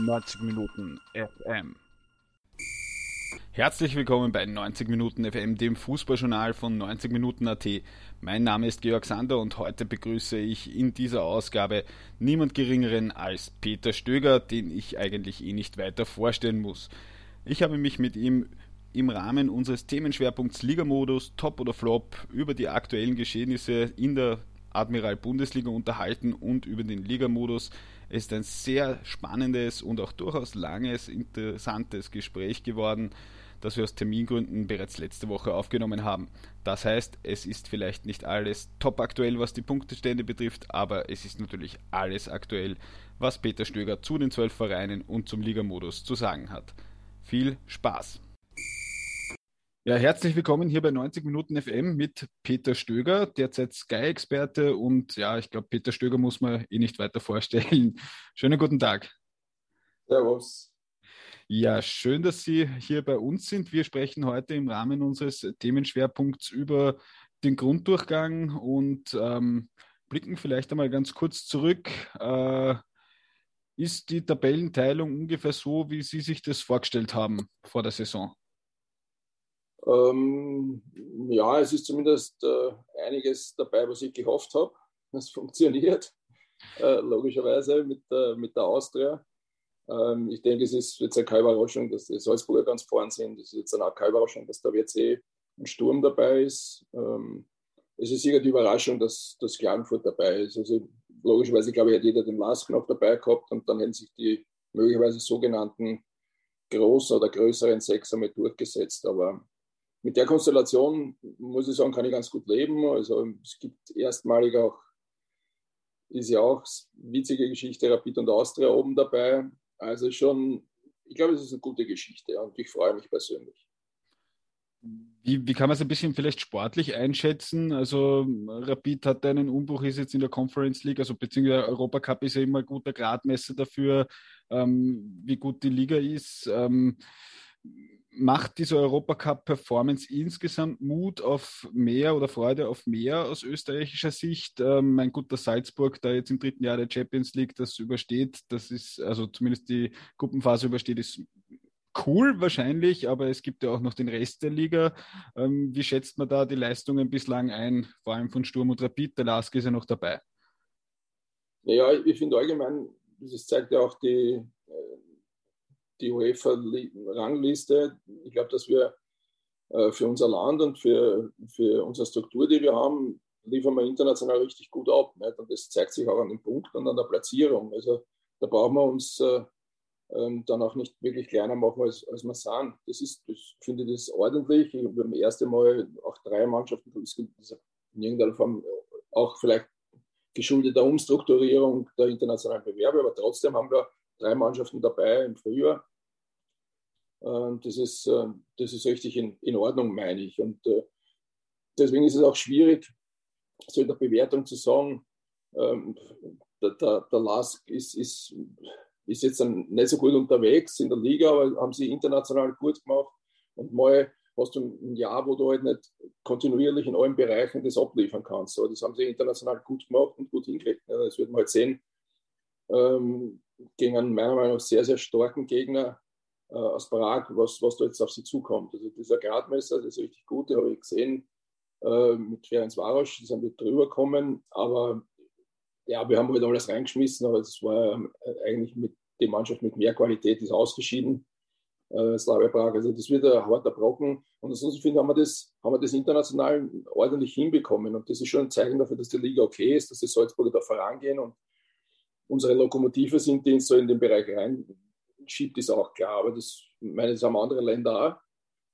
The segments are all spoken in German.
90 Minuten FM. Herzlich willkommen bei 90 Minuten FM, dem Fußballjournal von 90 Minuten AT. Mein Name ist Georg Sander und heute begrüße ich in dieser Ausgabe niemand geringeren als Peter Stöger, den ich eigentlich eh nicht weiter vorstellen muss. Ich habe mich mit ihm im Rahmen unseres Themenschwerpunkts Ligamodus, Top oder Flop über die aktuellen Geschehnisse in der Admiral Bundesliga unterhalten und über den Ligamodus. Es ist ein sehr spannendes und auch durchaus langes, interessantes Gespräch geworden, das wir aus Termingründen bereits letzte Woche aufgenommen haben. Das heißt, es ist vielleicht nicht alles top aktuell, was die Punktestände betrifft, aber es ist natürlich alles aktuell, was Peter Stöger zu den zwölf Vereinen und zum Ligamodus zu sagen hat. Viel Spaß! Ja, herzlich willkommen hier bei 90 Minuten FM mit Peter Stöger, derzeit Sky-Experte und ja, ich glaube, Peter Stöger muss man eh nicht weiter vorstellen. Schönen guten Tag. Servus. Ja, schön, dass Sie hier bei uns sind. Wir sprechen heute im Rahmen unseres Themenschwerpunkts über den Grunddurchgang und ähm, blicken vielleicht einmal ganz kurz zurück. Äh, ist die Tabellenteilung ungefähr so, wie Sie sich das vorgestellt haben vor der Saison? Ähm, ja, es ist zumindest äh, einiges dabei, was ich gehofft habe. Es funktioniert, äh, logischerweise mit, äh, mit der Austria. Ähm, ich denke, es ist jetzt eine keine Überraschung, dass die Salzburger ganz vorn sind. Es ist jetzt auch keine Überraschung, dass der WC ein Sturm dabei ist. Ähm, es ist sicher die Überraschung, dass das Klagenfurt dabei ist. Also logischerweise, glaube ich, hat jeder den Lask noch dabei gehabt und dann hätten sich die möglicherweise sogenannten großen oder größeren Sechser mit durchgesetzt. Aber mit der Konstellation, muss ich sagen, kann ich ganz gut leben. Also es gibt erstmalig auch, ist ja auch witzige Geschichte, Rapid und Austria oben dabei. Also schon, ich glaube, es ist eine gute Geschichte und ich freue mich persönlich. Wie, wie kann man es ein bisschen vielleicht sportlich einschätzen? Also Rapid hat einen Umbruch, ist jetzt in der Conference League, also beziehungsweise Europacup ist ja immer ein guter Gradmesser dafür, ähm, wie gut die Liga ist. Ähm, macht diese Europacup-Performance insgesamt Mut auf mehr oder Freude auf mehr aus österreichischer Sicht? Ähm, mein guter Salzburg, da jetzt im dritten Jahr der Champions League das übersteht, das ist, also zumindest die Gruppenphase übersteht, ist cool wahrscheinlich, aber es gibt ja auch noch den Rest der Liga. Ähm, wie schätzt man da die Leistungen bislang ein, vor allem von Sturm und Rapid? Der Lask ist ja noch dabei. Ja, ich finde allgemein, das zeigt ja auch die, die UEFA-Rangliste. Ich glaube, dass wir äh, für unser Land und für, für unsere Struktur, die wir haben, liefern wir international richtig gut ab. Nicht? Und das zeigt sich auch an den Punkten und an der Platzierung. Also da brauchen wir uns äh, ähm, dann auch nicht wirklich kleiner machen, als, als wir sind. Das ist, das finde ich das ordentlich. Wir haben das erste Mal auch drei Mannschaften, in irgendeiner Form auch vielleicht geschuldet der Umstrukturierung der internationalen Bewerbe, aber trotzdem haben wir drei Mannschaften dabei im Frühjahr. Das ist, äh, das ist richtig in, in Ordnung, meine ich. Und äh, deswegen ist es auch schwierig, so in der Bewertung zu sagen, ähm, der, der, der Lask ist, ist, ist jetzt nicht so gut unterwegs in der Liga, aber haben sie international gut gemacht. Und mal hast du ein Jahr, wo du halt nicht kontinuierlich in allen Bereichen das abliefern kannst. So, das haben sie international gut gemacht und gut hingekriegt. Das wird man halt sehen. Ähm, gegen einen meiner Meinung nach sehr, sehr starken Gegner äh, aus Prag, was, was da jetzt auf sie zukommt. Also dieser Gradmesser, das ist richtig gut, den habe ich gesehen äh, mit Ferenc Varos, die sind wir drüber gekommen, aber ja, wir haben halt alles reingeschmissen, aber es war äh, eigentlich mit die Mannschaft mit mehr Qualität ist ausgeschieden. Äh, Slavia Prag. Also das wird ein harter Brocken. Und ansonsten finde ich, haben wir, das, haben wir das international ordentlich hinbekommen. Und das ist schon ein Zeichen dafür, dass die Liga okay ist, dass die Salzburger da vorangehen. Und unsere Lokomotive sind, die so in den Bereich reinschiebt, ist auch klar. Aber das, meine, das haben andere Länder auch.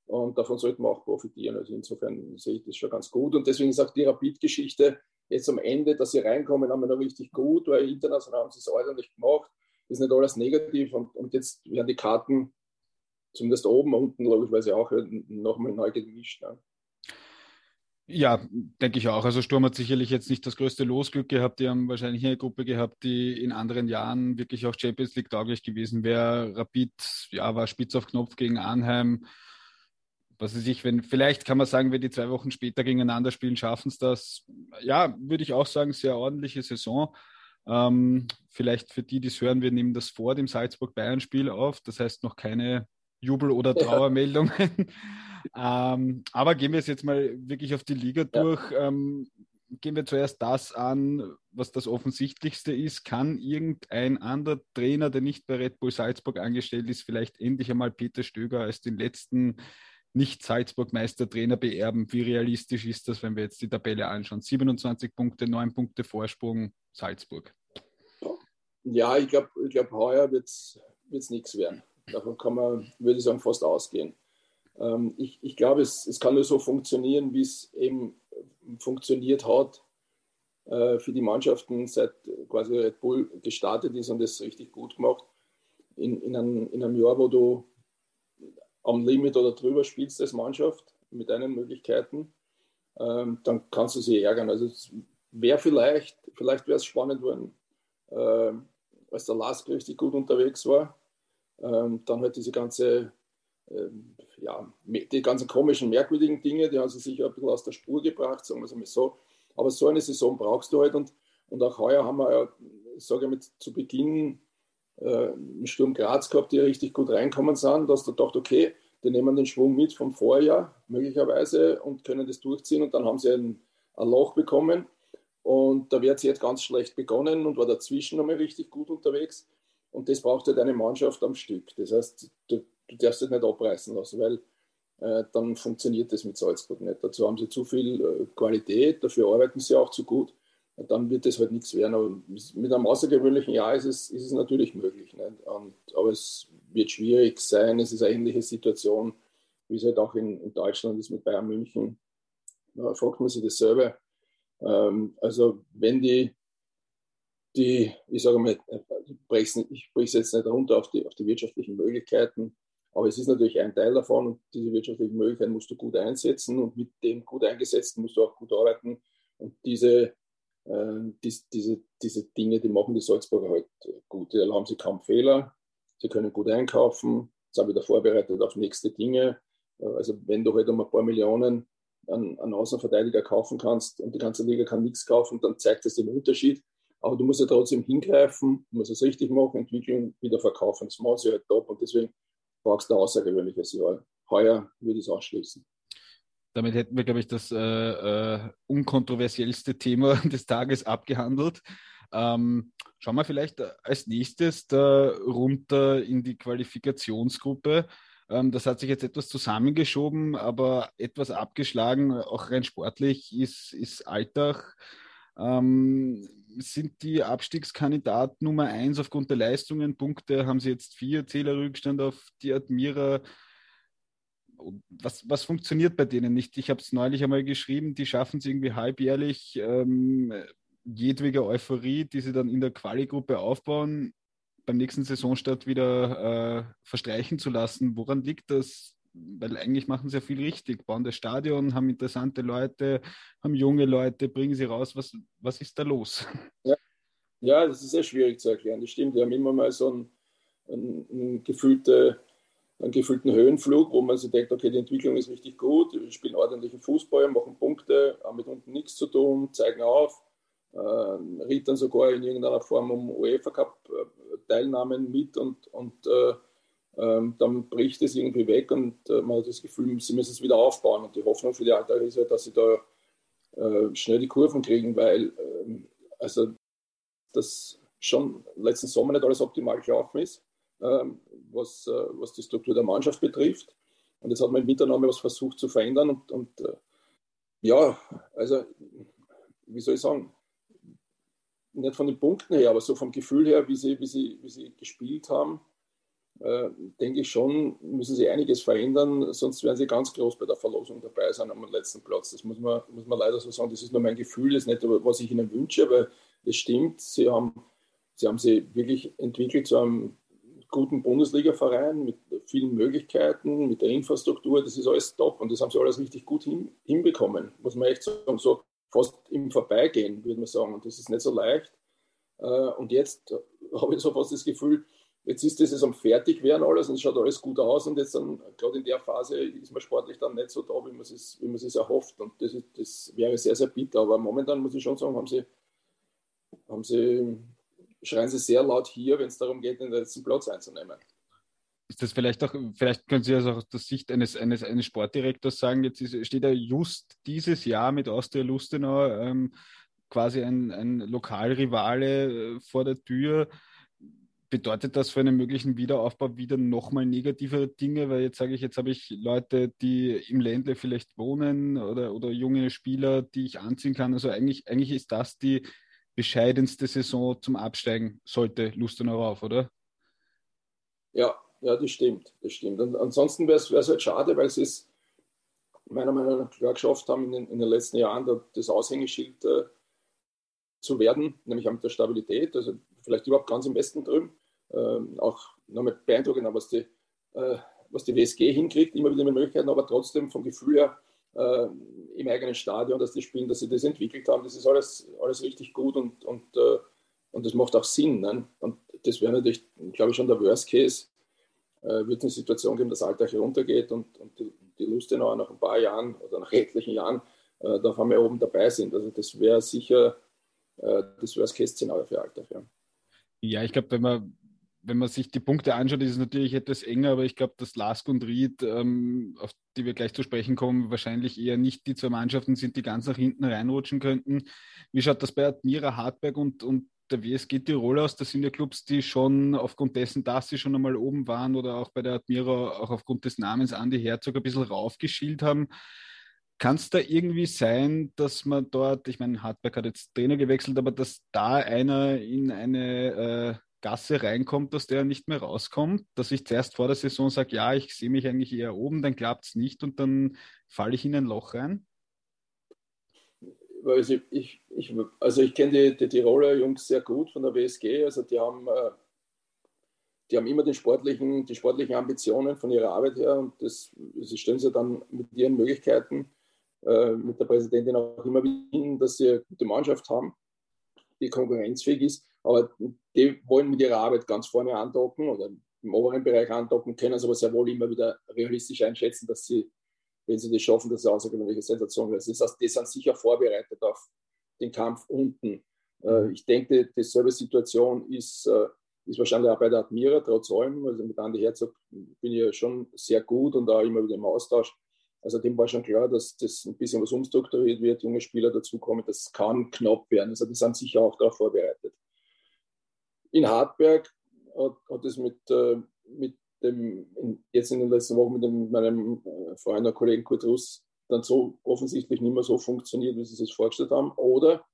Und davon sollten wir auch profitieren. Also insofern sehe ich das schon ganz gut. Und deswegen ist auch die Rapid-Geschichte jetzt am Ende, dass sie reinkommen, haben wir noch richtig gut, weil international haben sie es ordentlich gemacht. Ist nicht alles negativ. Und, und jetzt werden die Karten zumindest oben, unten logischerweise auch nochmal neu gemischt. Ne? Ja, denke ich auch. Also Sturm hat sicherlich jetzt nicht das größte Losglück gehabt. Die haben wahrscheinlich eine Gruppe gehabt, die in anderen Jahren wirklich auch Champions League tauglich gewesen wäre. Rapid, ja, war spitz auf Knopf gegen Arnheim. Was weiß ich, wenn, vielleicht kann man sagen, wenn die zwei Wochen später gegeneinander spielen, schaffen es das. Ja, würde ich auch sagen, sehr ordentliche Saison. Ähm, vielleicht für die, die es hören, wir nehmen das vor dem Salzburg-Bayern-Spiel auf. Das heißt noch keine Jubel- oder Trauermeldungen. Ähm, aber gehen wir es jetzt mal wirklich auf die Liga durch. Ähm, gehen wir zuerst das an, was das Offensichtlichste ist. Kann irgendein anderer Trainer, der nicht bei Red Bull Salzburg angestellt ist, vielleicht endlich einmal Peter Stöger als den letzten nicht-Salzburg-Meistertrainer beerben? Wie realistisch ist das, wenn wir jetzt die Tabelle anschauen? 27 Punkte, 9 Punkte Vorsprung, Salzburg. Ja, ich glaube, ich glaub, heuer wird es nichts werden. Davon kann man, würde ich sagen, fast ausgehen. Ähm, ich, ich glaube, es, es kann nur so funktionieren, wie es eben funktioniert hat äh, für die Mannschaften, seit quasi Red Bull gestartet ist und das richtig gut gemacht. In, in, einem, in einem Jahr, wo du am Limit oder drüber spielst als Mannschaft mit deinen Möglichkeiten, ähm, dann kannst du sie ärgern. Also es wäre vielleicht, vielleicht wäre es spannend worden, äh, als der Lask richtig gut unterwegs war. Ähm, dann halt diese ganze ähm, ja, die ganzen komischen, merkwürdigen Dinge, die haben sie sicher ein bisschen aus der Spur gebracht, sagen wir es mal so. Aber so eine Saison brauchst du halt und, und auch heuer haben wir ja, ich sage mit zu Beginn äh, einen Sturm Graz gehabt, die richtig gut reinkommen sind, dass du gedacht, okay, die nehmen den Schwung mit vom Vorjahr möglicherweise und können das durchziehen und dann haben sie ein, ein Loch bekommen und da wird sie jetzt ganz schlecht begonnen und war dazwischen nochmal richtig gut unterwegs und das braucht halt eine Mannschaft am Stück. Das heißt, du, du darfst dich nicht abreißen lassen, weil äh, dann funktioniert das mit Salzburg nicht. Dazu haben sie zu viel äh, Qualität, dafür arbeiten sie auch zu gut. Dann wird das halt nichts werden. Aber mit einem außergewöhnlichen Jahr ist es, ist es natürlich möglich. Und, aber es wird schwierig sein. Es ist eine ähnliche Situation, wie es halt auch in, in Deutschland ist mit Bayern München. Da fragt man sich dasselbe. Ähm, also wenn die die, ich sage mal, ich breche es jetzt nicht runter auf die, auf die wirtschaftlichen Möglichkeiten, aber es ist natürlich ein Teil davon und diese wirtschaftlichen Möglichkeiten musst du gut einsetzen und mit dem gut eingesetzten musst du auch gut arbeiten. Und diese, äh, dies, diese, diese Dinge, die machen die Salzburger halt gut. Da haben sie kaum Fehler, sie können gut einkaufen, sind wieder vorbereitet auf nächste Dinge. Also wenn du halt um ein paar Millionen an, an Außenverteidiger kaufen kannst und die ganze Liga kann nichts kaufen, dann zeigt das den Unterschied. Aber du musst ja trotzdem hingreifen, du musst es richtig machen, entwickeln, wieder verkaufen. Das macht sie halt top und deswegen brauchst du außergewöhnliches Jahr. Heuer würde ich es ausschließen. Damit hätten wir, glaube ich, das äh, äh, unkontroversiellste Thema des Tages abgehandelt. Ähm, schauen wir vielleicht als nächstes da runter in die Qualifikationsgruppe. Ähm, das hat sich jetzt etwas zusammengeschoben, aber etwas abgeschlagen, auch rein sportlich, ist, ist Alltag. Ähm, sind die Abstiegskandidat Nummer eins aufgrund der Leistungen. Punkte haben sie jetzt vier Zählerrückstand auf die Admira. Was, was funktioniert bei denen nicht? Ich habe es neulich einmal geschrieben, die schaffen es irgendwie halbjährlich, ähm, jedwege Euphorie, die sie dann in der Quali-Gruppe aufbauen, beim nächsten Saisonstart wieder äh, verstreichen zu lassen. Woran liegt das? Weil eigentlich machen sie ja viel richtig, bauen das Stadion, haben interessante Leute, haben junge Leute, bringen sie raus. Was, was ist da los? Ja. ja, das ist sehr schwierig zu erklären. Das stimmt, die haben immer mal so einen, einen, einen, gefühlte, einen gefühlten Höhenflug, wo man sich denkt, okay, die Entwicklung ist richtig gut, wir spielen ordentlichen Fußball, machen Punkte, haben mit unten nichts zu tun, zeigen auf, äh, riet dann sogar in irgendeiner Form um UEFA Cup äh, mit und, und äh, dann bricht es irgendwie weg und äh, man hat das Gefühl, sie müssen es wieder aufbauen. Und die Hoffnung für die Alter ist ja, dass sie da äh, schnell die Kurven kriegen, weil ähm, also das schon letzten Sommer nicht alles optimal gelaufen ist, ähm, was, äh, was die Struktur der Mannschaft betrifft. Und jetzt hat man im Winter noch mal was versucht zu verändern. Und, und ja, also wie soll ich sagen, nicht von den Punkten her, aber so vom Gefühl her, wie sie, wie sie, wie sie gespielt haben, äh, denke ich schon, müssen sie einiges verändern, sonst werden sie ganz groß bei der Verlosung dabei sein am letzten Platz. Das muss man, muss man leider so sagen. Das ist nur mein Gefühl, das ist nicht, was ich ihnen wünsche, aber es stimmt, sie haben, sie haben sie wirklich entwickelt zu einem guten Bundesliga-Verein mit vielen Möglichkeiten, mit der Infrastruktur, das ist alles top und das haben sie alles richtig gut hin, hinbekommen, muss man echt sagen, so fast im Vorbeigehen, würde man sagen. Und das ist nicht so leicht. Äh, und jetzt habe ich so fast das Gefühl, Jetzt ist das am Fertigwerden alles und es schaut alles gut aus und jetzt dann, gerade in der Phase, ist man sportlich dann nicht so da, wie man es, wie man es erhofft. Und das, ist, das wäre sehr, sehr bitter. Aber momentan muss ich schon sagen, haben sie, haben sie schreien sie sehr laut hier, wenn es darum geht, den letzten Platz einzunehmen. Ist das vielleicht auch, vielleicht können Sie also aus der Sicht eines, eines, eines Sportdirektors sagen, jetzt ist, steht ja just dieses Jahr mit Austria Lustenau ähm, quasi ein, ein Lokalrivale äh, vor der Tür. Bedeutet das für einen möglichen Wiederaufbau wieder nochmal negativere Dinge? Weil jetzt sage ich, jetzt habe ich Leute, die im Ländle vielleicht wohnen oder, oder junge Spieler, die ich anziehen kann. Also eigentlich, eigentlich ist das die bescheidenste Saison zum Absteigen, sollte Lustenau rauf, oder? Ja, ja, das stimmt. Das stimmt. Und ansonsten wäre es halt schade, weil sie es meiner Meinung nach klar geschafft haben, in den, in den letzten Jahren das Aushängeschild äh, zu werden, nämlich mit der Stabilität, also vielleicht überhaupt ganz im Westen drüben. Ähm, auch nochmal beeindruckend, was die, äh, was die WSG hinkriegt, immer wieder mit Möglichkeiten, aber trotzdem vom Gefühl her äh, im eigenen Stadion, dass die spielen, dass sie das entwickelt haben, das ist alles, alles richtig gut und, und, äh, und das macht auch Sinn. Ne? Und das wäre natürlich, glaube ich, schon der Worst Case, äh, wird es eine Situation geben, dass Alltag runtergeht und, und die, die Lustenauer nach ein paar Jahren oder nach etlichen Jahren äh, da wir oben dabei sind. Also das wäre sicher äh, das Worst-Case-Szenario für Alltag. Ja. Ja, ich glaube, wenn man wenn man sich die Punkte anschaut, ist es natürlich etwas enger, aber ich glaube, dass Lask und Ried, ähm, auf die wir gleich zu sprechen kommen, wahrscheinlich eher nicht die zwei Mannschaften sind, die ganz nach hinten reinrutschen könnten. Wie schaut das bei Admira, Hartberg und, und der WSG Tirol aus, das sind ja Clubs, die schon aufgrund dessen, dass sie schon einmal oben waren oder auch bei der Admira auch aufgrund des Namens Andi Herzog ein bisschen raufgeschielt haben. Kann es da irgendwie sein, dass man dort, ich meine, Hartberg hat jetzt Trainer gewechselt, aber dass da einer in eine äh, Gasse reinkommt, dass der nicht mehr rauskommt, dass ich zuerst vor der Saison sage, ja, ich sehe mich eigentlich eher oben, dann klappt es nicht und dann falle ich in ein Loch rein? also ich, ich, also ich kenne die, die Tiroler Jungs sehr gut von der WSG. Also die haben, äh, die haben immer den sportlichen, die sportlichen Ambitionen von ihrer Arbeit her und das, sie stellen sie dann mit ihren Möglichkeiten äh, mit der Präsidentin auch immer wieder dass sie eine gute Mannschaft haben, die konkurrenzfähig ist. Aber die wollen mit ihrer Arbeit ganz vorne andocken oder im oberen Bereich andocken, können aber sehr wohl immer wieder realistisch einschätzen, dass sie wenn sie das schaffen, das ist eine außergewöhnliche Sensation. Das heißt, die sind sicher vorbereitet auf den Kampf unten. Äh, ich denke, dieselbe Situation ist, äh, ist wahrscheinlich auch bei der Admira, trotz allem. Also mit Andi Herzog bin ich ja schon sehr gut und auch immer wieder im Austausch. Also dem war schon klar, dass das ein bisschen was umstrukturiert wird, junge Spieler dazukommen. Das kann knapp werden. Also die sind sicher auch darauf vorbereitet. In Hartberg hat, hat es mit, äh, mit dem, in, jetzt in den letzten Wochen mit dem, meinem äh, Freund und Kollegen Kurt Russ dann so offensichtlich nicht mehr so funktioniert, wie sie es vorgestellt haben. Oder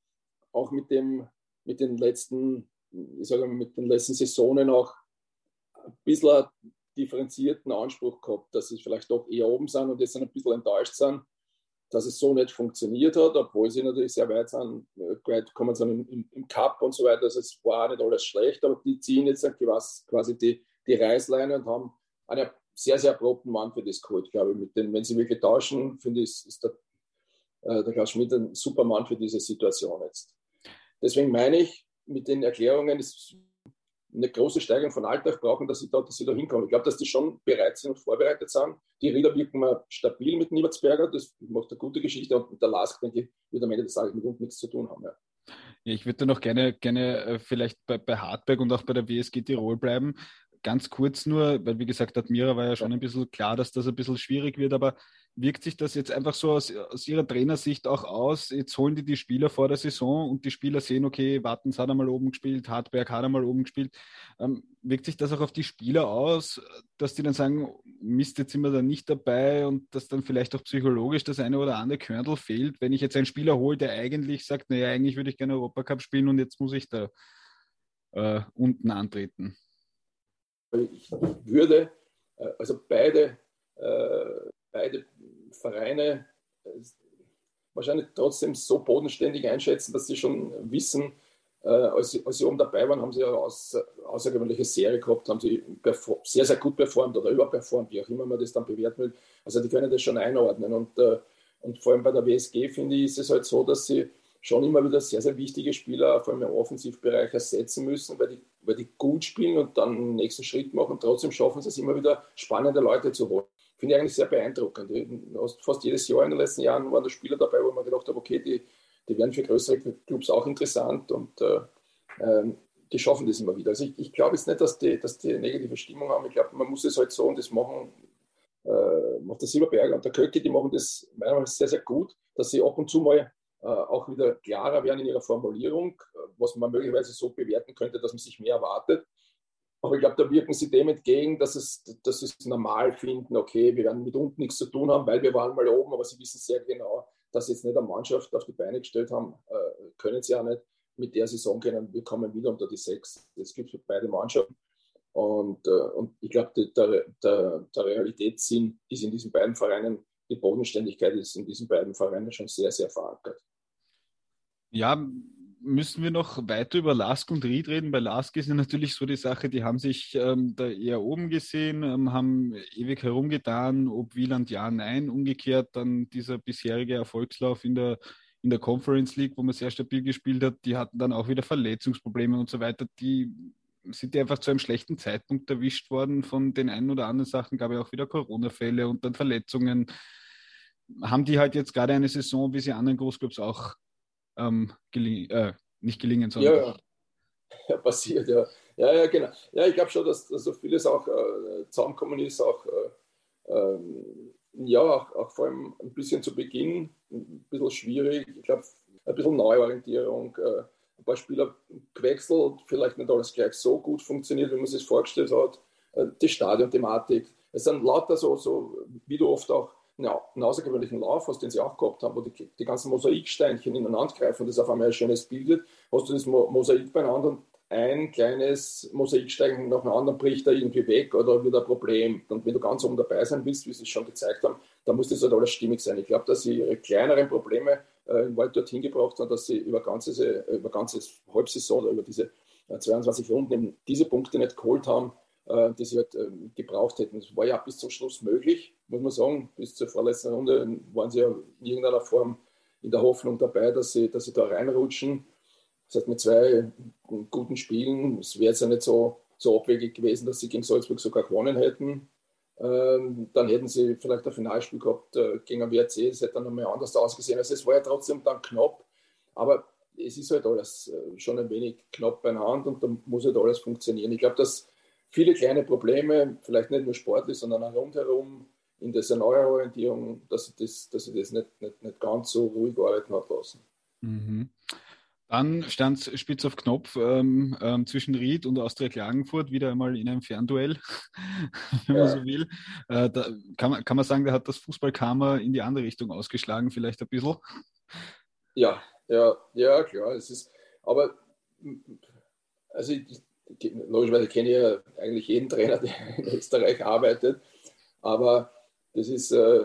auch mit dem, mit den letzten, ich sage mal, mit den letzten Saisonen auch ein bisschen differenzierten Anspruch gehabt, dass sie vielleicht doch eher oben sind und jetzt ein bisschen enttäuscht sind, dass es so nicht funktioniert hat, obwohl sie natürlich sehr weit sind, weit kommen sie im, im, Cup und so weiter. Also es war nicht alles schlecht, aber die ziehen jetzt quasi die, die Reißleine und haben einen sehr, sehr erprobten Mann für das geholt, glaube ich. Mit den, wenn sie wirklich tauschen, finde ich, ist der, äh, der Klaus Schmidt ein super Mann für diese Situation jetzt. Deswegen meine ich, mit den Erklärungen ist eine große Steigerung von Alltag brauchen, dass sie da, dass sie da hinkommen. Ich glaube, dass die schon bereit sind und vorbereitet sind. Die Rieder wirken mal stabil mit Niebertsberger, das macht eine gute Geschichte und der Lask, denke ich, wird am Ende des Tages mit uns nichts zu tun haben. Ja. Ja, ich würde noch gerne, gerne äh, vielleicht bei, bei Hartberg und auch bei der WSG Tirol bleiben ganz kurz nur, weil wie gesagt, Admira war ja schon ein bisschen klar, dass das ein bisschen schwierig wird, aber wirkt sich das jetzt einfach so aus, aus Ihrer Trainersicht auch aus? Jetzt holen die die Spieler vor der Saison und die Spieler sehen, okay, Wattens hat einmal oben gespielt, Hartberg hat einmal oben gespielt. Ähm, wirkt sich das auch auf die Spieler aus, dass die dann sagen, Mist, jetzt sind wir da nicht dabei und dass dann vielleicht auch psychologisch das eine oder andere Körnel fehlt, wenn ich jetzt einen Spieler hole, der eigentlich sagt, naja, eigentlich würde ich gerne Europacup spielen und jetzt muss ich da äh, unten antreten? Ich würde äh, also beide, äh, beide Vereine äh, wahrscheinlich trotzdem so bodenständig einschätzen, dass sie schon wissen, als sie, als sie oben dabei waren, haben sie eine außergewöhnliche Serie gehabt, haben sie sehr, sehr gut performt oder überperformt, wie auch immer man das dann bewerten will. Also die können das schon einordnen. Und, und vor allem bei der WSG, finde ich, ist es halt so, dass sie schon immer wieder sehr, sehr wichtige Spieler, vor allem im Offensivbereich, ersetzen müssen, weil die, weil die gut spielen und dann den nächsten Schritt machen. Trotzdem schaffen sie es immer wieder, spannende Leute zu holen. Finde ich eigentlich sehr beeindruckend. Fast jedes Jahr in den letzten Jahren waren da Spieler dabei, wo man gedacht hat, okay, die, die werden für größere Clubs auch interessant und äh, ähm, die schaffen das immer wieder. Also ich, ich glaube jetzt nicht, dass die, dass die negative Stimmung haben. Ich glaube, man muss es halt so und das machen, äh, macht der Silberberger und der Köcke, die machen das meiner Meinung nach sehr, sehr gut, dass sie ab und zu mal äh, auch wieder klarer werden in ihrer Formulierung, was man möglicherweise so bewerten könnte, dass man sich mehr erwartet. Aber ich glaube, da wirken sie dem entgegen, dass, es, dass sie es normal finden, okay, wir werden mit unten nichts zu tun haben, weil wir waren mal oben, aber sie wissen sehr genau, dass sie jetzt nicht eine Mannschaft auf die Beine gestellt haben, äh, können sie auch nicht, mit der sagen können, wir kommen wieder unter die sechs. Das gibt es für beide Mannschaften. Und, äh, und ich glaube, der, der, der Realitätssinn ist in diesen beiden Vereinen, die Bodenständigkeit ist in diesen beiden Vereinen schon sehr, sehr verankert. Ja, müssen wir noch weiter über Lask und Ried reden. Bei Lask ist ja natürlich so die Sache, die haben sich ähm, da eher oben gesehen, ähm, haben ewig herumgetan, ob Wieland ja, nein. Umgekehrt dann dieser bisherige Erfolgslauf in der, in der Conference League, wo man sehr stabil gespielt hat, die hatten dann auch wieder Verletzungsprobleme und so weiter. Die sind die einfach zu einem schlechten Zeitpunkt erwischt worden von den einen oder anderen Sachen, gab ja auch wieder Corona-Fälle und dann Verletzungen. Haben die halt jetzt gerade eine Saison, wie sie anderen Großclubs auch ähm, geling äh, nicht gelingen, sondern. Ja, ja. passiert, ja. Ja, ja, genau. Ja, ich glaube schon, dass, dass so vieles auch äh, zusammenkommen ist, auch, äh, ähm, ja, auch, auch, vor allem ein bisschen zu Beginn ein bisschen schwierig. Ich glaube, ein bisschen Neuorientierung, äh, ein paar Spieler gewechselt, vielleicht nicht alles gleich so gut funktioniert, wie man sich vorgestellt hat. Äh, die Stadionthematik. Es sind lauter so, so, wie du oft auch einen außergewöhnlichen Lauf hast, den sie auch gehabt haben, wo die, die ganzen Mosaiksteinchen ineinander greifen und das auf einmal ein schönes bildet, hast du das Mosaik beieinander und ein kleines Mosaikstein nach dem anderen bricht da irgendwie weg oder wird ein Problem. Und wenn du ganz oben dabei sein willst, wie sie es schon gezeigt haben, dann muss das halt alles stimmig sein. Ich glaube, dass sie ihre kleineren Probleme äh, im Wald dorthin gebracht haben, dass sie über ganzes, über ganzes Halbsaison oder über diese äh, 22 Runden diese Punkte nicht geholt haben, äh, die sie halt äh, gebraucht hätten. Das war ja bis zum Schluss möglich, muss man sagen. Bis zur vorletzten Runde waren sie ja in irgendeiner Form in der Hoffnung dabei, dass sie, dass sie da reinrutschen. Das heißt, mit zwei guten Spielen, es wäre jetzt ja nicht so, so abwegig gewesen, dass sie gegen Salzburg sogar gewonnen hätten. Ähm, dann hätten sie vielleicht ein Finalspiel gehabt äh, gegen ein WRC, das hätte dann nochmal anders ausgesehen. Also es war ja trotzdem dann knapp, aber es ist halt alles äh, schon ein wenig knapp beieinander und dann muss halt alles funktionieren. Ich glaube, dass viele kleine Probleme, vielleicht nicht nur sportlich, sondern auch rundherum in dieser Neuorientierung, dass sie das, dass sie das nicht, nicht, nicht ganz so ruhig arbeiten hat lassen. Mhm. Dann stand es spitz auf Knopf ähm, ähm, zwischen Ried und Austria Klagenfurt, wieder einmal in einem Fernduell, wenn ja. man so will. Äh, da kann man, kann man sagen, da hat das Fußballkammer in die andere Richtung ausgeschlagen, vielleicht ein bisschen. Ja, ja, ja, klar. Es ist, aber also ich, logischerweise kenne ich ja eigentlich jeden Trainer, der in Österreich arbeitet, aber das ist, äh,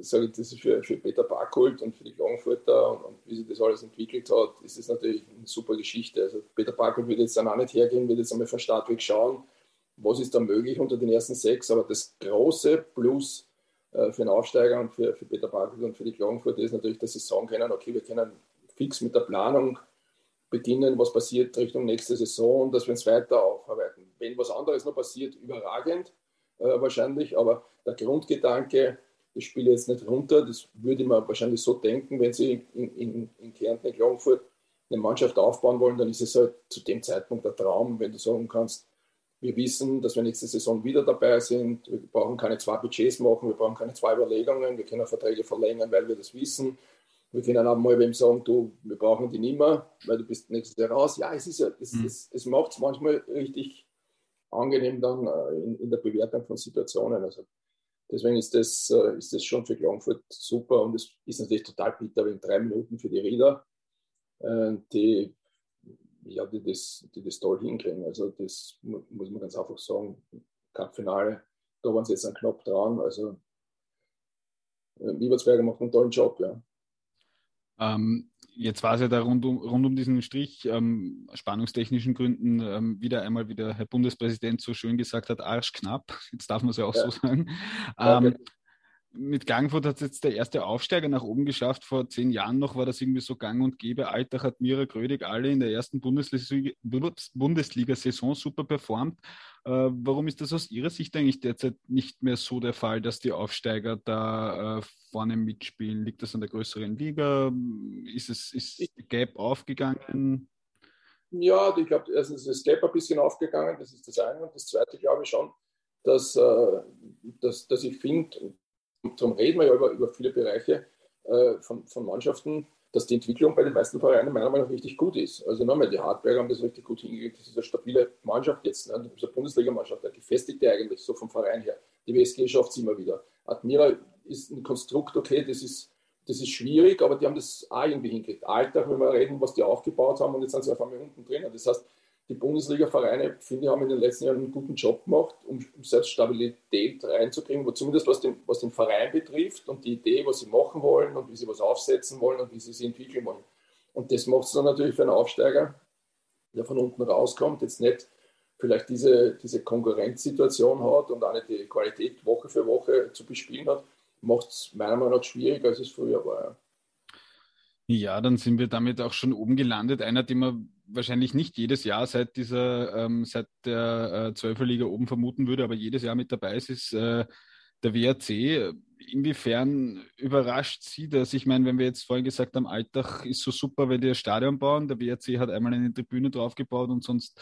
sage ich, das ist für, für Peter Barkholt und für die Klagenfurter und, und, wie sich das alles entwickelt hat, ist das natürlich eine super Geschichte. Also Peter Barkholt wird jetzt dann auch nicht hergehen, wird jetzt einmal von Start weg schauen, was ist da möglich unter den ersten sechs, aber das große Plus äh, für den Aufsteiger und für, für Peter Barkholt und für die Klagenfurter ist natürlich, dass sie sagen können, okay, wir können fix mit der Planung beginnen, was passiert Richtung nächste Saison und dass wir uns weiter aufarbeiten. Wenn was anderes noch passiert, überragend äh, wahrscheinlich, aber der Grundgedanke, ich spiele jetzt nicht runter, das würde man wahrscheinlich so denken, wenn Sie in, in, in Kärnten, in Klagenfurt eine Mannschaft aufbauen wollen, dann ist es halt zu dem Zeitpunkt der Traum, wenn du sagen kannst, wir wissen, dass wir nächste Saison wieder dabei sind, wir brauchen keine zwei Budgets machen, wir brauchen keine zwei Überlegungen, wir können Verträge verlängern, weil wir das wissen wir können auch mal wem sagen, du, wir brauchen die nicht mehr, weil du bist nächstes Jahr raus. Ja, es ist ja, es, mhm. es, es macht es manchmal richtig angenehm dann äh, in, in, der Bewertung von Situationen. Also deswegen ist das, äh, ist das schon für Klagenfurt super und es ist natürlich total bitter, wenn drei Minuten für die Rieder, äh, die, ja, die, das, die das toll hinkriegen. Also das muss man ganz einfach sagen. Cup-Finale, da waren sie jetzt ein Knopf dran. Also Liebersberger macht einen tollen Job, ja. Ähm, jetzt war es ja da rund um, rund um diesen Strich, ähm, spannungstechnischen Gründen, ähm, wieder einmal, wie der Herr Bundespräsident so schön gesagt hat, arschknapp. Jetzt darf man es ja auch ja. so sagen. Ähm, mit Gangfurt hat es jetzt der erste Aufsteiger nach oben geschafft. Vor zehn Jahren noch war das irgendwie so gang und gäbe. Alltag hat Mira Grödig alle in der ersten Bundesliga-Saison super performt. Äh, warum ist das aus Ihrer Sicht eigentlich derzeit nicht mehr so der Fall, dass die Aufsteiger da äh, vorne mitspielen? Liegt das an der größeren Liga? Ist es ist Gap aufgegangen? Ja, ich glaube, erstens ist das Gap ein bisschen aufgegangen, das ist das eine. Und das zweite glaube ich schon, dass, äh, dass, dass ich finde, darum reden wir ja über, über viele Bereiche äh, von, von Mannschaften, dass die Entwicklung bei den meisten Vereinen meiner Meinung nach richtig gut ist. Also nochmal, die Hartberger haben das richtig gut hingekriegt. Das ist eine stabile Mannschaft jetzt, ne? das ist eine Bundesligamannschaft, eine gefestigte eigentlich, so vom Verein her. Die WSG schafft es immer wieder. Admira ist ein Konstrukt, okay, das ist, das ist schwierig, aber die haben das auch irgendwie hingekriegt. Alltag, wenn wir reden, was die aufgebaut haben und jetzt sind sie auf einmal unten drin. Das heißt, die Bundesliga-Vereine, finde ich, haben in den letzten Jahren einen guten Job gemacht, um, selbst Stabilität reinzukriegen, wo zumindest was den, was den Verein betrifft und die Idee, was sie machen wollen und wie sie was aufsetzen wollen und wie sie sich entwickeln wollen. Und das macht es dann natürlich für einen Aufsteiger, der von unten rauskommt, jetzt nicht vielleicht diese, diese Konkurrenzsituation hat und auch nicht die Qualität Woche für Woche zu bespielen hat, macht es meiner Meinung nach schwieriger, als es früher war. Ja. Dann sind wir damit auch schon oben gelandet. Einer, den man wahrscheinlich nicht jedes Jahr seit dieser, ähm, seit der äh, oben vermuten würde, aber jedes Jahr mit dabei ist, ist äh, der WRC. Inwiefern überrascht Sie das? Ich meine, wenn wir jetzt vorhin gesagt haben, Alltag ist so super, wenn die das Stadion bauen, der WRC hat einmal eine Tribüne draufgebaut und sonst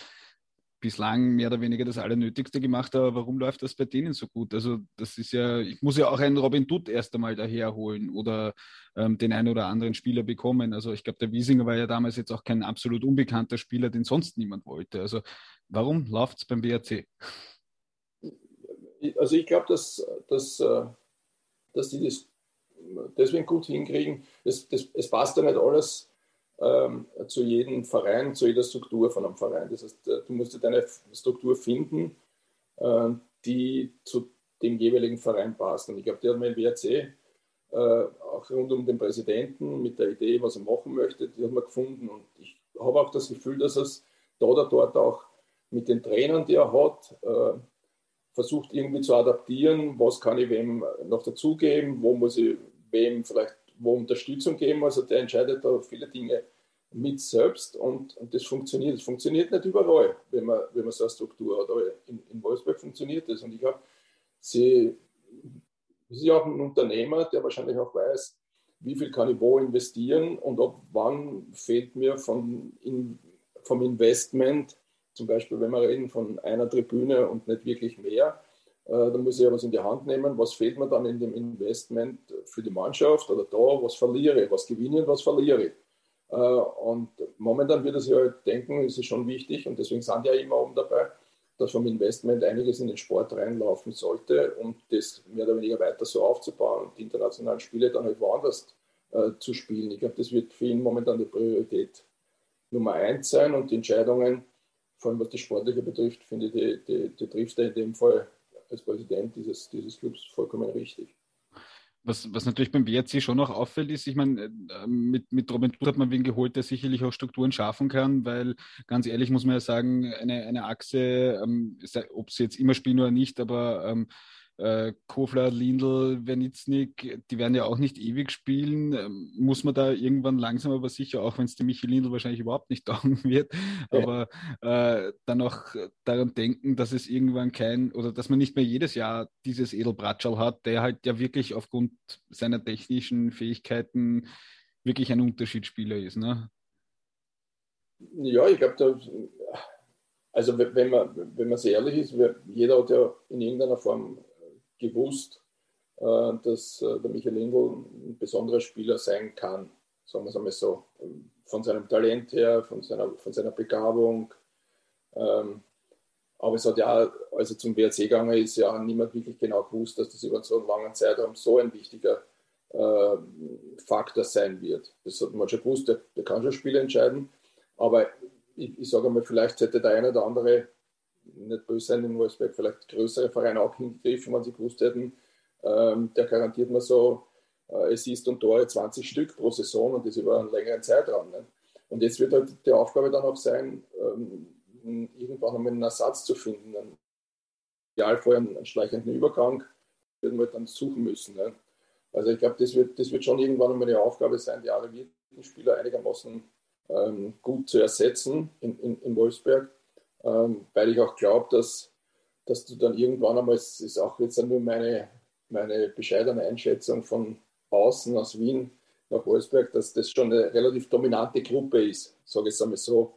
bislang mehr oder weniger das Allernötigste gemacht, aber warum läuft das bei denen so gut? Also das ist ja, ich muss ja auch einen Robin Dutt erst einmal daherholen oder ähm, den einen oder anderen Spieler bekommen. Also ich glaube, der Wiesinger war ja damals jetzt auch kein absolut unbekannter Spieler, den sonst niemand wollte. Also warum läuft es beim BRC? Also ich glaube, dass, dass, äh, dass die das deswegen gut hinkriegen. Es, das, es passt ja nicht alles ähm, zu jedem Verein, zu jeder Struktur von einem Verein. Das heißt, äh, du musst deine Struktur finden, äh, die zu dem jeweiligen Verein passt. Und ich glaube, die hat im WRC äh, auch rund um den Präsidenten mit der Idee, was er machen möchte, die hat man gefunden. Und ich habe auch das Gefühl, dass es da oder dort auch mit den Trainern, die er hat, äh, versucht irgendwie zu adaptieren, was kann ich wem noch dazugeben, wo muss ich wem vielleicht wo Unterstützung geben. Also der entscheidet da viele Dinge mit selbst und, und das funktioniert. Das funktioniert nicht überall, wenn man, wenn man so eine Struktur hat. Aber in, in Wolfsburg funktioniert das. Und ich glaube, sie, sie ist auch ein Unternehmer, der wahrscheinlich auch weiß, wie viel kann ich wo investieren und ab wann fehlt mir von, in, vom Investment, zum Beispiel wenn wir reden von einer Tribüne und nicht wirklich mehr, äh, dann muss ich ja was in die Hand nehmen. Was fehlt mir dann in dem Investment für die Mannschaft oder da? Was verliere ich? Was gewinne und was verliere ich? Äh, und momentan wird es ja denken, ist es schon wichtig und deswegen sind ja immer oben dabei, dass vom Investment einiges in den Sport reinlaufen sollte, um das mehr oder weniger weiter so aufzubauen und die internationalen Spiele dann halt woanders äh, zu spielen. Ich glaube, das wird für ihn momentan die Priorität Nummer eins sein und die Entscheidungen, vor allem was die Sportliche betrifft, finde ich, die, die, die trifft er in dem Fall als Präsident dieses, dieses Clubs vollkommen richtig. Was, was natürlich beim WRC schon noch auffällt, ist, ich meine, äh, mit, mit Robin Tut hat man wen geholt, der sicherlich auch Strukturen schaffen kann, weil ganz ehrlich muss man ja sagen, eine, eine Achse, ähm, ob sie jetzt immer spielen oder nicht, aber ähm, äh, Kofler, Lindl, Wernitznik, die werden ja auch nicht ewig spielen. Ähm, muss man da irgendwann langsam aber sicher, auch wenn es der Michi Lindl wahrscheinlich überhaupt nicht dauern wird, ja. aber äh, dann auch daran denken, dass es irgendwann kein oder dass man nicht mehr jedes Jahr dieses Edelbratschal hat, der halt ja wirklich aufgrund seiner technischen Fähigkeiten wirklich ein Unterschiedsspieler ist. Ne? Ja, ich glaube, also wenn man, wenn man sehr ehrlich ist, jeder hat ja in irgendeiner Form gewusst, äh, dass äh, der Michael Lindl ein besonderer Spieler sein kann, sagen wir es einmal so, von seinem Talent her, von seiner, von seiner Begabung. Ähm, aber es hat ja, als er zum WRC gegangen ist, ja niemand wirklich genau gewusst, dass das über so einen langen Zeitraum so ein wichtiger äh, Faktor sein wird. Das hat man schon gewusst, der, der kann schon Spiele entscheiden. Aber ich, ich sage mal, vielleicht hätte der eine oder andere nicht böse sein in Wolfsburg, vielleicht größere Vereine auch hingegriffen, wenn sie gewusst hätten, ähm, der garantiert mir so äh, Assist und Tore 20 Stück pro Saison und das über einen längeren Zeitraum. Ne? Und jetzt wird halt die Aufgabe dann auch sein, ähm, irgendwann einmal einen Ersatz zu finden. Einen, Idealfall einen, einen schleichenden Übergang werden wir dann suchen müssen. Ne? Also ich glaube, das wird, das wird schon irgendwann einmal eine Aufgabe sein, die arrivierten Spieler einigermaßen ähm, gut zu ersetzen in, in, in Wolfsberg ähm, weil ich auch glaube, dass, dass du dann irgendwann einmal, es ist auch jetzt nur meine, meine bescheidene Einschätzung von außen aus Wien nach Wolfsberg, dass das schon eine relativ dominante Gruppe ist, sage ich es einmal so.